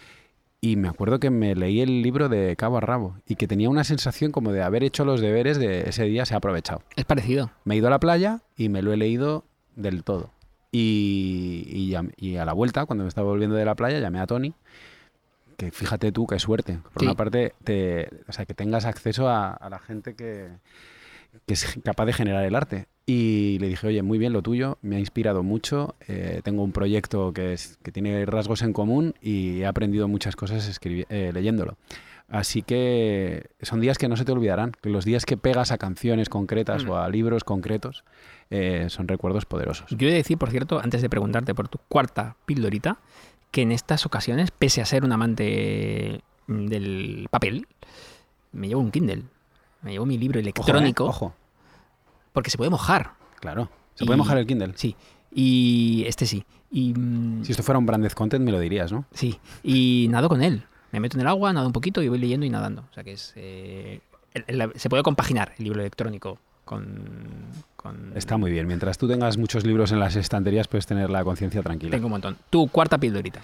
y me acuerdo que me leí el libro de cabo a rabo, y que tenía una sensación como de haber hecho los deberes de ese día, se ha aprovechado. Es parecido. Me he ido a la playa y me lo he leído del todo. Y, y llam- y a la vuelta, cuando me estaba volviendo de la playa, llamé a Tony, que fíjate tú, qué suerte. Por Sí. una parte, te, o sea, que tengas acceso a, a la gente que, que es capaz de generar el arte. Y le dije, oye, muy bien lo tuyo, me ha inspirado mucho, eh, tengo un proyecto que, es, que tiene rasgos en común y he aprendido muchas cosas eh, leyéndolo. Así que son días que no se te olvidarán, que los días que pegas a canciones concretas Mm. o a libros concretos eh, son recuerdos poderosos. Yo he de decir, por cierto, antes de preguntarte por tu cuarta pildorita, que en estas ocasiones, pese a ser un amante mm, del papel, me llevo un Kindle. Me llevo mi libro Ojo, ¿eh? electrónico Ojo, porque se puede mojar. claro. ¿Se Y- puede mojar el Kindle? Sí. Y este sí. Y mm, Si esto fuera un branded content me lo dirías, ¿no? sí. Y nado con él. Me meto en el agua, nado un poquito y voy leyendo y nadando. O sea que es. eh, el- el- se puede compaginar el libro electrónico con. con- Está muy bien. Mientras tú tengas muchos libros en las estanterías, puedes tener la conciencia tranquila. Tengo un montón. Tu cuarta pildorita.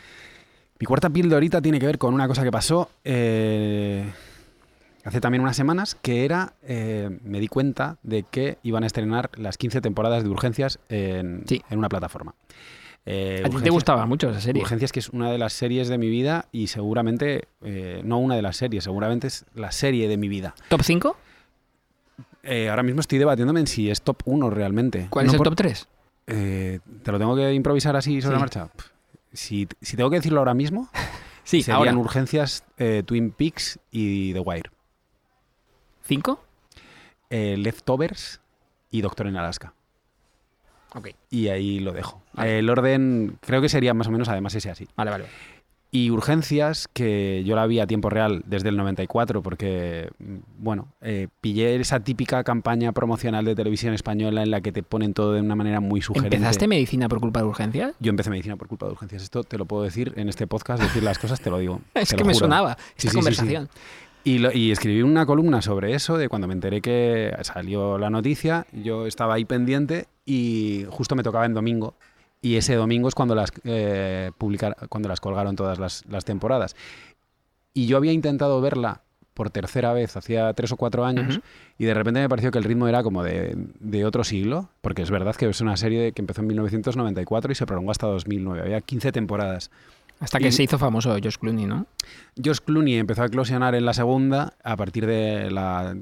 Mi cuarta pildorita tiene que ver con una cosa que pasó eh, hace también unas semanas, que era, eh, me di cuenta de que iban a estrenar las 15 temporadas de Urgencias en, Sí. en una plataforma. Eh, ¿A ti te gustaba mucho esa serie? Urgencias, que es una de las series de mi vida y seguramente, eh, no una de las series, seguramente es la serie de mi vida. ¿Top 5? Eh, ahora mismo estoy debatiéndome en si es top 1 realmente. ¿Cuál No es el por- top 3? eh, ¿Te lo tengo que improvisar así sobre Sí. la marcha? Si, si tengo que decirlo ahora mismo, [laughs] Sí, serían ahora. Urgencias, eh, Twin Peaks y The Wire. ¿Cinco? Eh, Leftovers y Doctor en Alaska. Ok. Y ahí lo dejo. Vale. El orden creo que sería más o menos además ese así. Vale, vale. Y Urgencias, que yo la vi a tiempo real desde el 94, porque, mm, bueno, eh, pillé esa típica campaña promocional de televisión española en la que te ponen todo de una manera muy sugerente. ¿Empezaste medicina por culpa de urgencias? Yo empecé medicina por culpa de Urgencias. Esto te lo puedo decir en este podcast, decir las cosas, te lo digo. [laughs] Es te que me juro. sonaba Sí, esta sí, sí, sí. conversación. Y, lo- y escribí una columna sobre eso, de cuando me enteré que salió la noticia, yo estaba ahí pendiente y justo me tocaba en domingo. Y ese domingo es cuando las, eh, publicar- cuando las colgaron todas las, las temporadas. Y yo había intentado verla por tercera vez, hacía tres o cuatro años, y de repente me pareció que el ritmo era como de, de otro siglo, porque es verdad que es una serie que empezó en 1994 y se prolongó hasta 2009. Había 15 temporadas. Hasta que Y- se hizo famoso Josh Clooney, ¿no? Josh Clooney empezó a eclosionar en la segunda, a partir de la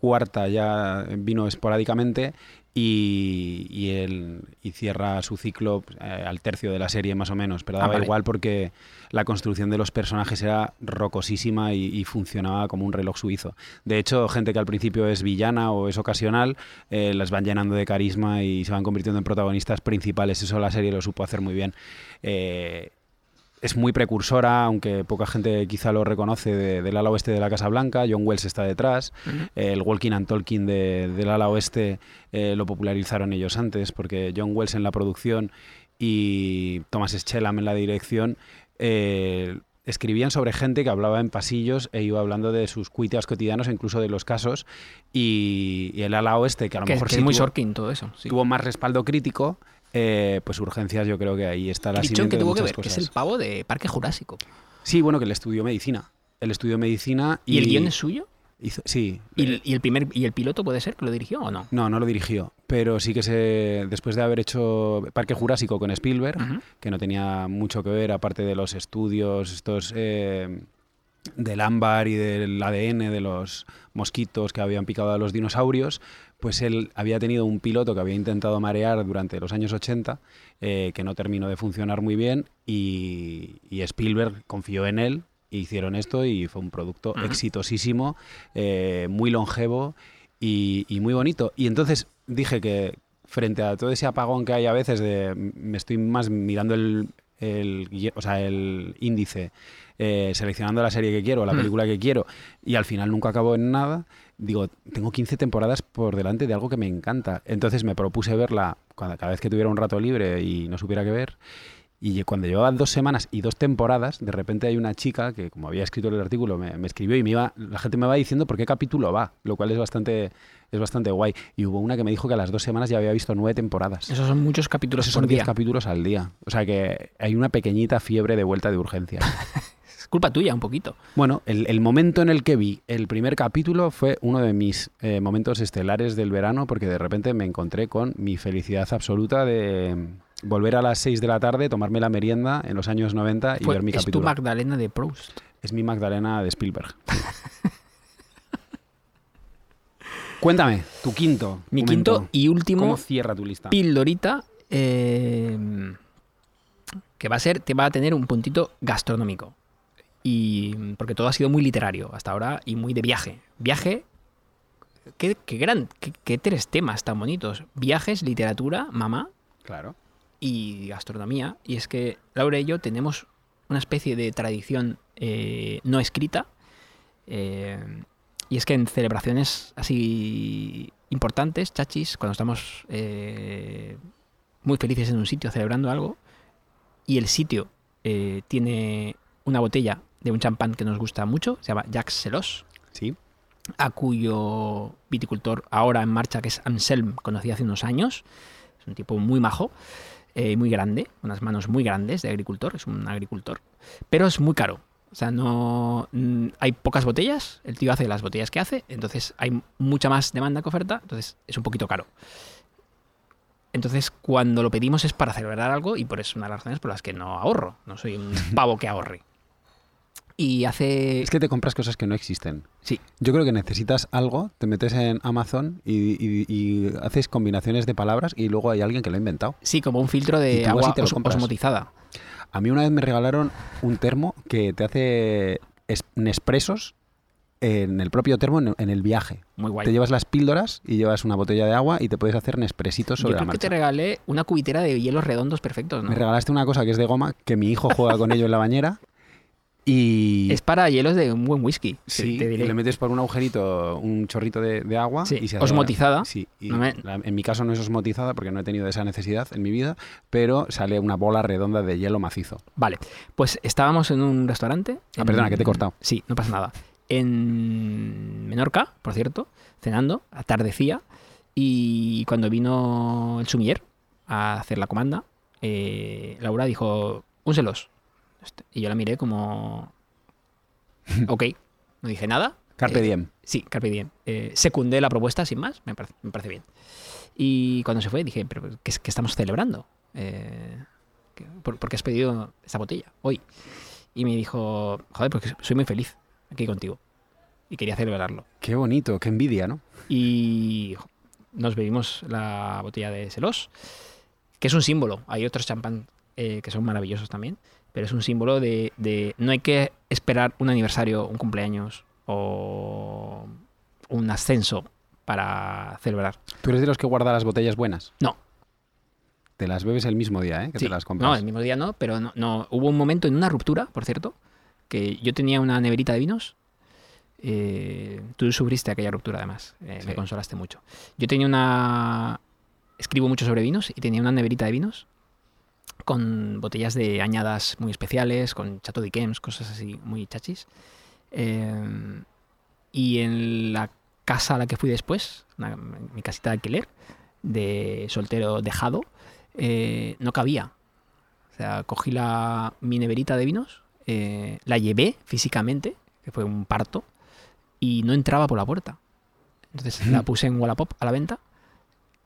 cuarta ya vino esporádicamente y, y, él- y cierra su ciclo pues, eh, al tercio de la serie más o menos, pero Ah, daba vale. igual porque la construcción de los personajes era rocosísima y, y funcionaba como un reloj suizo. De hecho, gente que al principio es villana o es ocasional, eh, las van llenando de carisma y se van convirtiendo en protagonistas principales. Eso la serie lo supo hacer muy bien. Eh, es muy precursora, aunque poca gente quizá lo reconoce, de- del ala oeste de la Casa Blanca. John Wells está detrás. El Walking and Talking de- del ala oeste eh, lo popularizaron ellos antes, porque John Wells en la producción y Thomas Schellam en la dirección eh, escribían sobre gente que hablaba en pasillos e iba hablando de sus cuiteos cotidianos, incluso de los casos. Y, y el ala oeste, que a lo Que, mejor que sí es muy tuvo, Sorkin todo eso. sí. tuvo más respaldo crítico, eh, pues urgencias yo creo que ahí está la Dicho que tuvo que ver, que es el pavo de Parque Jurásico. Sí, bueno, que él estudió medicina. Él estudió medicina y... ¿Y, el guion es suyo? hizo- sí. ¿Y, el- y el primer y el piloto puede ser que lo dirigió o no? no, no lo dirigió, pero sí que se después de haber hecho Parque Jurásico con Spielberg, que no tenía mucho que ver, aparte de los estudios estos eh, del ámbar y del ADN de los mosquitos que habían picado a los dinosaurios, pues él había tenido un piloto que había intentado marear durante los años 80, eh, que no terminó de funcionar muy bien, y, y Spielberg confió en él, e hicieron esto y fue un producto exitosísimo, eh, muy longevo y, y muy bonito. Y entonces dije que frente a todo ese apagón que hay a veces de me estoy más mirando el, o sea, el índice, eh, seleccionando la serie que quiero, la película que quiero, y al final nunca acabo en nada, digo, tengo 15 temporadas por delante de algo que me encanta. Entonces me propuse verla cada vez que tuviera un rato libre y no supiera qué ver. Y cuando llevaban dos semanas y dos temporadas, de repente hay una chica que, como había escrito el artículo, me, me escribió y me iba, la gente me va diciendo por qué capítulo va, lo cual es bastante, es bastante guay. Y hubo una que me dijo que a las dos semanas ya había visto nueve temporadas. Esos son muchos capítulos Esos por son 10 día. capítulos al día. O sea que hay una pequeñita fiebre de vuelta de urgencia. [laughs] Es culpa tuya un poquito. Bueno, el, el momento en el que vi el primer capítulo fue uno de mis eh, momentos estelares del verano porque de repente me encontré con mi felicidad absoluta de mm, volver a las 6 de la tarde, tomarme la merienda en los años 90 y Fue- ver mi es tu capítulo. Magdalena de Proust. Es mi Magdalena de Spielberg. [laughs] Cuéntame, tu quinto. Mi momento. quinto y último ¿Cómo cierra tu lista? pildorita eh, que va a ser, te va a tener un puntito gastronómico. Y porque todo ha sido muy literario hasta ahora y muy de viaje. Viaje, qué, qué gran, qué, qué tres temas tan bonitos. Viajes, literatura, mamá Claro. y gastronomía. Y es que Laura y yo tenemos una especie de tradición eh, no escrita. eh, y es que en celebraciones así importantes, chachis, cuando estamos eh, muy felices en un sitio celebrando algo, y el sitio eh, tiene una botella de un champán que nos gusta mucho, se llama Jacques Selos, Sí. a cuyo viticultor ahora en marcha, que es Anselm, conocí hace unos años. Es un tipo muy majo, eh, muy grande, unas manos muy grandes de agricultor, es un agricultor, pero es muy caro. O sea, no mm, hay pocas botellas, el tío hace las botellas que hace, entonces hay mucha más demanda que oferta, entonces es un poquito caro. Entonces, cuando lo pedimos es para celebrar algo y por eso es una de las razones por las que no ahorro. No soy un [laughs] pavo que ahorre. Y hace... Es que te compras cosas que no existen. Sí, Yo creo que necesitas algo, te metes en Amazon y, y- y haces combinaciones de palabras y luego hay alguien que lo ha inventado. sí, como un filtro de agua te os- osmotizada. A mí una vez me regalaron un termo que te hace es- Nespresos en el propio termo en, el viaje. Muy guay. Te llevas las píldoras y llevas una botella de agua y te puedes hacer Nespresitos Yo sobre la creo que te regalé una cubitera de hielos redondos perfectos, ¿no? Me regalaste una cosa que es de goma, que mi hijo juega con ello en la bañera y... Es para hielos de un buen whisky. Sí, te diré. le metes por un agujerito un chorrito de, de agua Sí, y se hace osmotizada. Sí, y No me- la- en mi caso no es osmotizada porque no he tenido esa necesidad en mi vida, pero sale una bola redonda de hielo macizo. Vale, pues estábamos en un restaurante. Ah, en- perdona, que te he cortado. Sí, no pasa nada. En Menorca, por cierto, cenando, atardecía. Y cuando vino el sumiller a hacer la comanda, eh, Laura dijo, únselos. Y yo la miré como, [laughs] ok, no dije nada. Carpe Eh, diem. Sí, Carpe Diem. Eh, secundé la propuesta sin más, me parece, me parece bien. Y cuando se fue dije, pero ¿qué, es- qué estamos celebrando? Eh, ¿qué- por, por qué has pedido esta botella hoy? Y me dijo, joder, porque soy muy feliz aquí contigo. Y quería celebrarlo. Qué bonito, qué envidia, ¿no? Y nos bebimos la botella de Selos, que es un símbolo. Hay otros champán eh, que son maravillosos también, pero es un símbolo de, de- no hay que esperar un aniversario, un cumpleaños o un ascenso para celebrar. ¿Tú eres de los que guarda las botellas buenas? No. Te las bebes el mismo día, ¿eh? Que Sí. te las compras. No, el mismo día no, pero no, no. Hubo un momento en una ruptura, por cierto, que yo tenía una neverita de vinos. eh, tú sufriste aquella ruptura, además. eh, Me consolaste mucho. Yo tenía una. Escribo mucho sobre vinos y tenía una neverita de vinos con botellas de añadas muy especiales, con Chateau d'Yquems, cosas así muy chachis. Eh, y en la casa a la que fui después, una- mi casita de alquiler, de soltero dejado, eh, no cabía. O sea, cogí la, mi neverita de vinos, eh, la llevé físicamente, que fue un parto, y no entraba por la puerta. Entonces la puse en Wallapop a la venta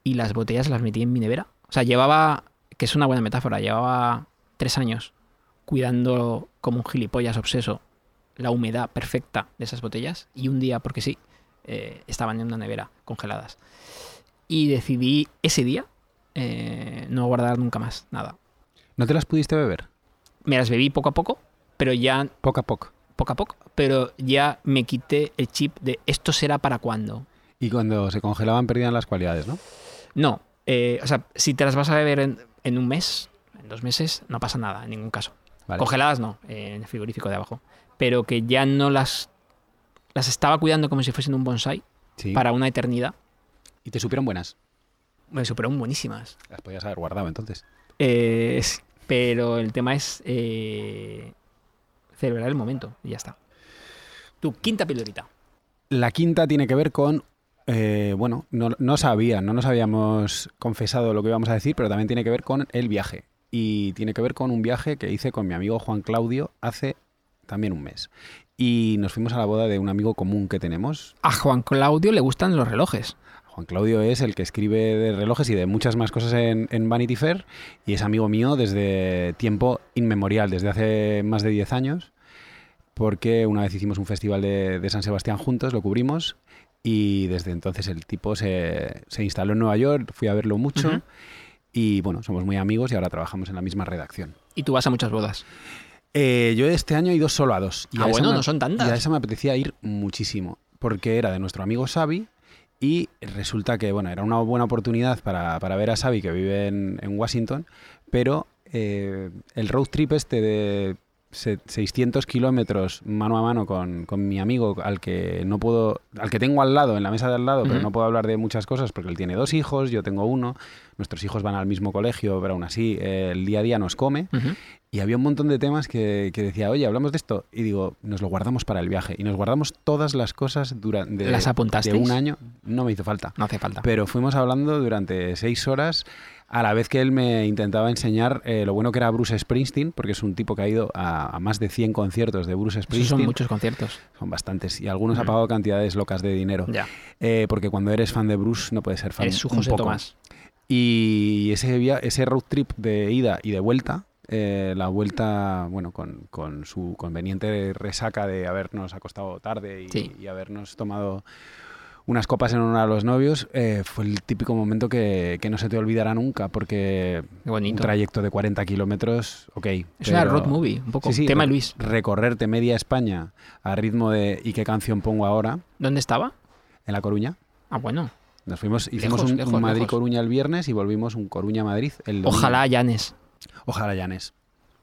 y las botellas las metí en mi nevera. O sea, llevaba, que es una buena metáfora, llevaba tres años cuidando como un gilipollas obseso la humedad perfecta de esas botellas y un día, porque sí, eh, estaban en una nevera congeladas. Y decidí ese día eh, no guardar nunca más nada. ¿No te las pudiste beber? Me las bebí poco a poco, pero ya Poco a poco. poco a poco, pero ya me quité el chip de esto será para cuándo. Y cuando se congelaban perdían las cualidades, ¿no? No, eh, o sea, si te las vas a beber en, en un mes, en dos meses, no pasa nada, en ningún caso. Vale. Congeladas no, eh, en el frigorífico de abajo. Pero que ya no las... Las estaba cuidando como si fuesen un bonsai Sí. para una eternidad. Y te supieron buenas. Me superaron buenísimas. Las podías haber guardado entonces. Eh, pero el tema es eh, celebrar el momento y ya está. Tu quinta pildorita. La quinta tiene que ver con. Eh, bueno, no, no sabía, no nos habíamos confesado lo que íbamos a decir, pero también tiene que ver con el viaje. Y tiene que ver con un viaje que hice con mi amigo Juan Claudio hace también un mes. Y nos fuimos a la boda de un amigo común que tenemos. A Juan Claudio le gustan los relojes. Juan Claudio es el que escribe de relojes y de muchas más cosas en, en Vanity Fair y es amigo mío desde tiempo inmemorial, desde hace más de 10 años, porque una vez hicimos un festival de, de San Sebastián juntos, lo cubrimos y desde entonces el tipo se, se instaló en Nueva York, fui a verlo mucho y bueno, somos muy amigos y ahora trabajamos en la misma redacción. Y tú vas a muchas bodas. Eh, yo este año he ido solo a dos. Ah, a bueno, me- no son tantas. Y a esa me apetecía ir muchísimo, porque era de nuestro amigo Xavi y resulta que, bueno, era una buena oportunidad para, para ver a Xavi que vive en, en Washington, pero eh, el road trip este de 600 kilómetros mano a mano con, con mi amigo al que no puedo, al que tengo al lado, en la mesa de al lado, pero no puedo hablar de muchas cosas porque él tiene dos hijos, yo tengo uno, nuestros hijos van al mismo colegio, pero aún así eh, el día a día nos come. Y había un montón de temas que, que decía, oye, hablamos de esto. Y digo, nos lo guardamos para el viaje. Y nos guardamos todas las cosas durante ¿Las de apuntasteis? un año. No me hizo falta. No hace falta. Pero fuimos hablando durante seis horas a la vez que él me intentaba enseñar eh, lo bueno que era Bruce Springsteen, porque es un tipo que ha ido a, a más de 100 conciertos de Bruce Esos Springsteen. son muchos conciertos. Son bastantes. Y algunos ha Ujú. pagado cantidades locas de dinero. Ya. Eh, porque cuando eres fan de Bruce no puedes ser fan Eres su un José poco. Tomás. Y ese, via- ese road trip de ida y de vuelta, eh, la vuelta, bueno, con, con su conveniente resaca de habernos acostado tarde y, Sí. y habernos tomado unas copas en honor a los novios, eh, fue el típico momento que, que no se te olvidará nunca, porque un trayecto de 40 kilómetros, ok. Es una pero- road movie, un poco. Sí, sí, Tema Luis. Recorrerte media España a ritmo de ¿y qué canción pongo ahora? ¿Dónde estaba? En La Coruña. Ah, bueno. Nos fuimos, hicimos Lejos, un. Madrid-Coruña el viernes y volvimos un Coruña-Madrid el domingo. Ojalá Llanes. Ojalá Llanes.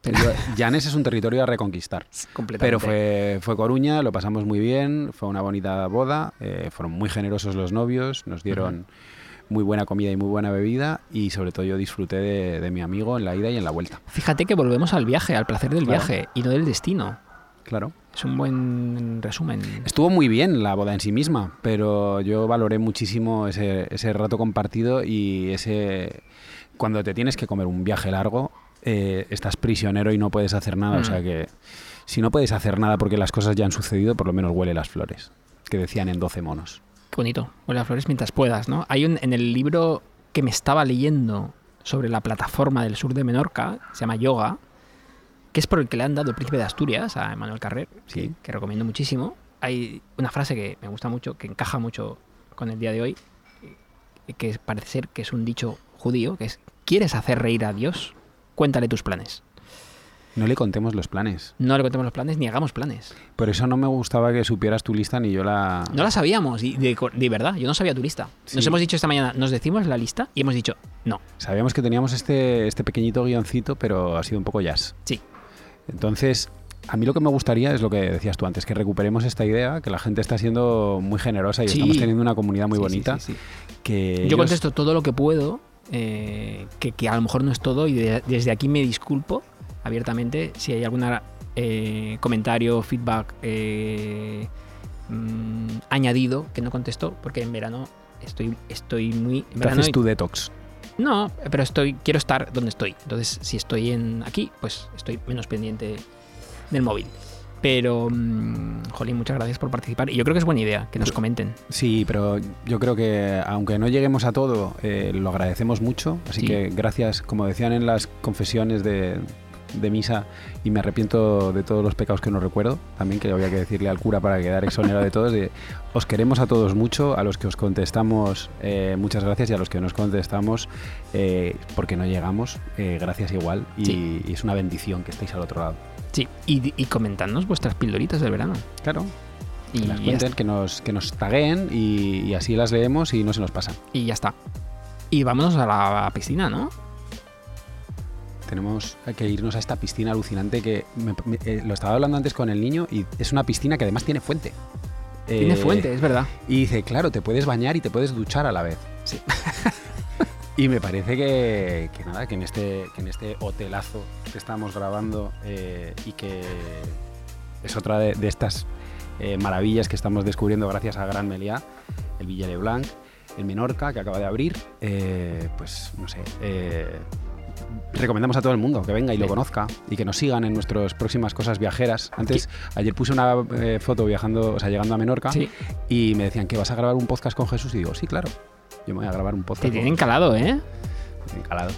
Pero [laughs] Llanes es un territorio a reconquistar. Completamente. Pero fue, fue Coruña, lo pasamos muy bien, fue una bonita boda, eh, fueron muy generosos los novios, nos dieron muy buena comida y muy buena bebida y sobre todo yo disfruté de, de mi amigo en la ida y en la vuelta. Fíjate que volvemos al viaje, al placer del Claro. viaje y no del destino. Claro. Es un buen resumen. Estuvo muy bien la boda en sí misma, pero yo valoré muchísimo ese, ese rato compartido y ese cuando te tienes que comer un viaje largo, eh, estás prisionero y no puedes hacer nada. O sea Mm. que si no puedes hacer nada porque las cosas ya han sucedido, por lo menos huele las flores, que decían en 12 monos. Qué bonito. Huele a flores mientras puedas, ¿no? Hay un, en el libro que me estaba leyendo sobre la plataforma del sur de Menorca, se llama Yoga, que es por el que le han dado el príncipe de Asturias a Emmanuel Carrer, Sí. que recomiendo muchísimo. Hay una frase que me gusta mucho, que encaja mucho con el día de hoy, eh, que parece ser que es un dicho judío, que es, ¿quieres hacer reír a Dios? Cuéntale tus planes. No le contemos los planes. No le contemos los planes ni hagamos planes. Por eso no me gustaba que supieras tu lista ni yo la... No la sabíamos, y de, verdad, yo no sabía tu lista. Nos hemos dicho esta mañana, nos decimos la lista y hemos dicho, no. Sabíamos que teníamos este, este pequeñito guioncito, pero ha sido un poco jazz. Sí. Entonces, a mí lo que me gustaría es lo que decías tú antes, que recuperemos esta idea, que la gente está siendo muy generosa y Sí. estamos teniendo una comunidad muy Sí, bonita. Que Yo ellos- contesto todo lo que puedo, eh, que, que a lo mejor no es todo, y de- desde aquí me disculpo abiertamente si hay algún comentario, feedback eh, mm, añadido que no contesto, porque en verano estoy, estoy muy... En te verano haces tu detox. No, pero estoy, quiero estar donde estoy. Entonces, si estoy en aquí, pues estoy menos pendiente del móvil. Pero, mm, Jolín, muchas gracias por participar. Y yo creo que es buena idea que nos comenten. Sí, pero yo creo que aunque no lleguemos a todo, eh, lo agradecemos mucho. Así Sí. que gracias, como decían en las confesiones de, de misa, y me arrepiento de todos los pecados que no recuerdo, también que había que decirle al cura para quedar exonerado de todos, de, os queremos a todos mucho, a los que os contestamos eh, muchas gracias y a los que nos contestamos eh, porque no llegamos, eh, gracias igual. Y, Sí. y es una bendición que estéis al otro lado. Sí, y, y comentadnos vuestras pildoritas del verano. Claro, Y que las cuenten, que nos, que nos taguen y, y así las leemos y no se nos pasan. y ya está. Y vámonos a la piscina, ¿no? Tenemos que irnos a esta piscina alucinante que me- me- eh, lo estaba hablando antes con el niño y es una piscina que además tiene fuente. Tiene Eh, fuente, es verdad. Y dice, claro, te puedes bañar y te puedes duchar a la vez. Sí. [laughs] y me parece que, que nada, que en este, que en este hotelazo que estamos grabando eh, y que es otra de, de estas eh, maravillas que estamos descubriendo gracias a Gran Meliá, el Villa de Blanc, el Menorca que acaba de abrir, eh, pues no sé, recomendamos a todo el mundo que venga y lo conozca y que nos sigan en nuestras próximas cosas viajeras. Antes, ayer puse una foto viajando, o sea, llegando a Menorca Sí, y me decían que vas a grabar un podcast con Jesús y digo, sí, claro, yo me voy a grabar un podcast te tienen calado, ¿eh? Jesús. Calado.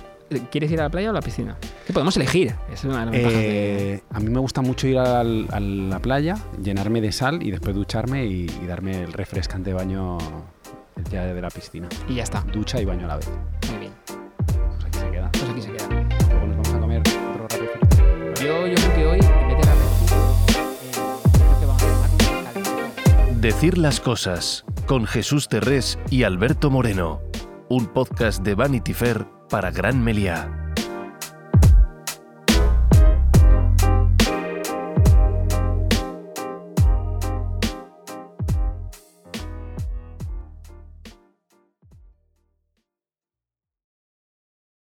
¿Quieres ir a la playa o a la piscina? Que podemos elegir. Es una de las Eh, a mí me gusta mucho ir al- a la playa, llenarme de sal y después ducharme y, y darme el refrescante baño ya de la piscina. Y ya está. Ducha y baño a la vez. Muy bien. Pues aquí se queda. Pues aquí se queda. Luego nos vamos a comer otro rápido. Yo, yo creo que hoy, en vez de rápido, eh, creo que vamos a Decir las cosas con Jesús Terrés y Alberto Moreno. Un podcast de Vanity Fair para Gran Meliá.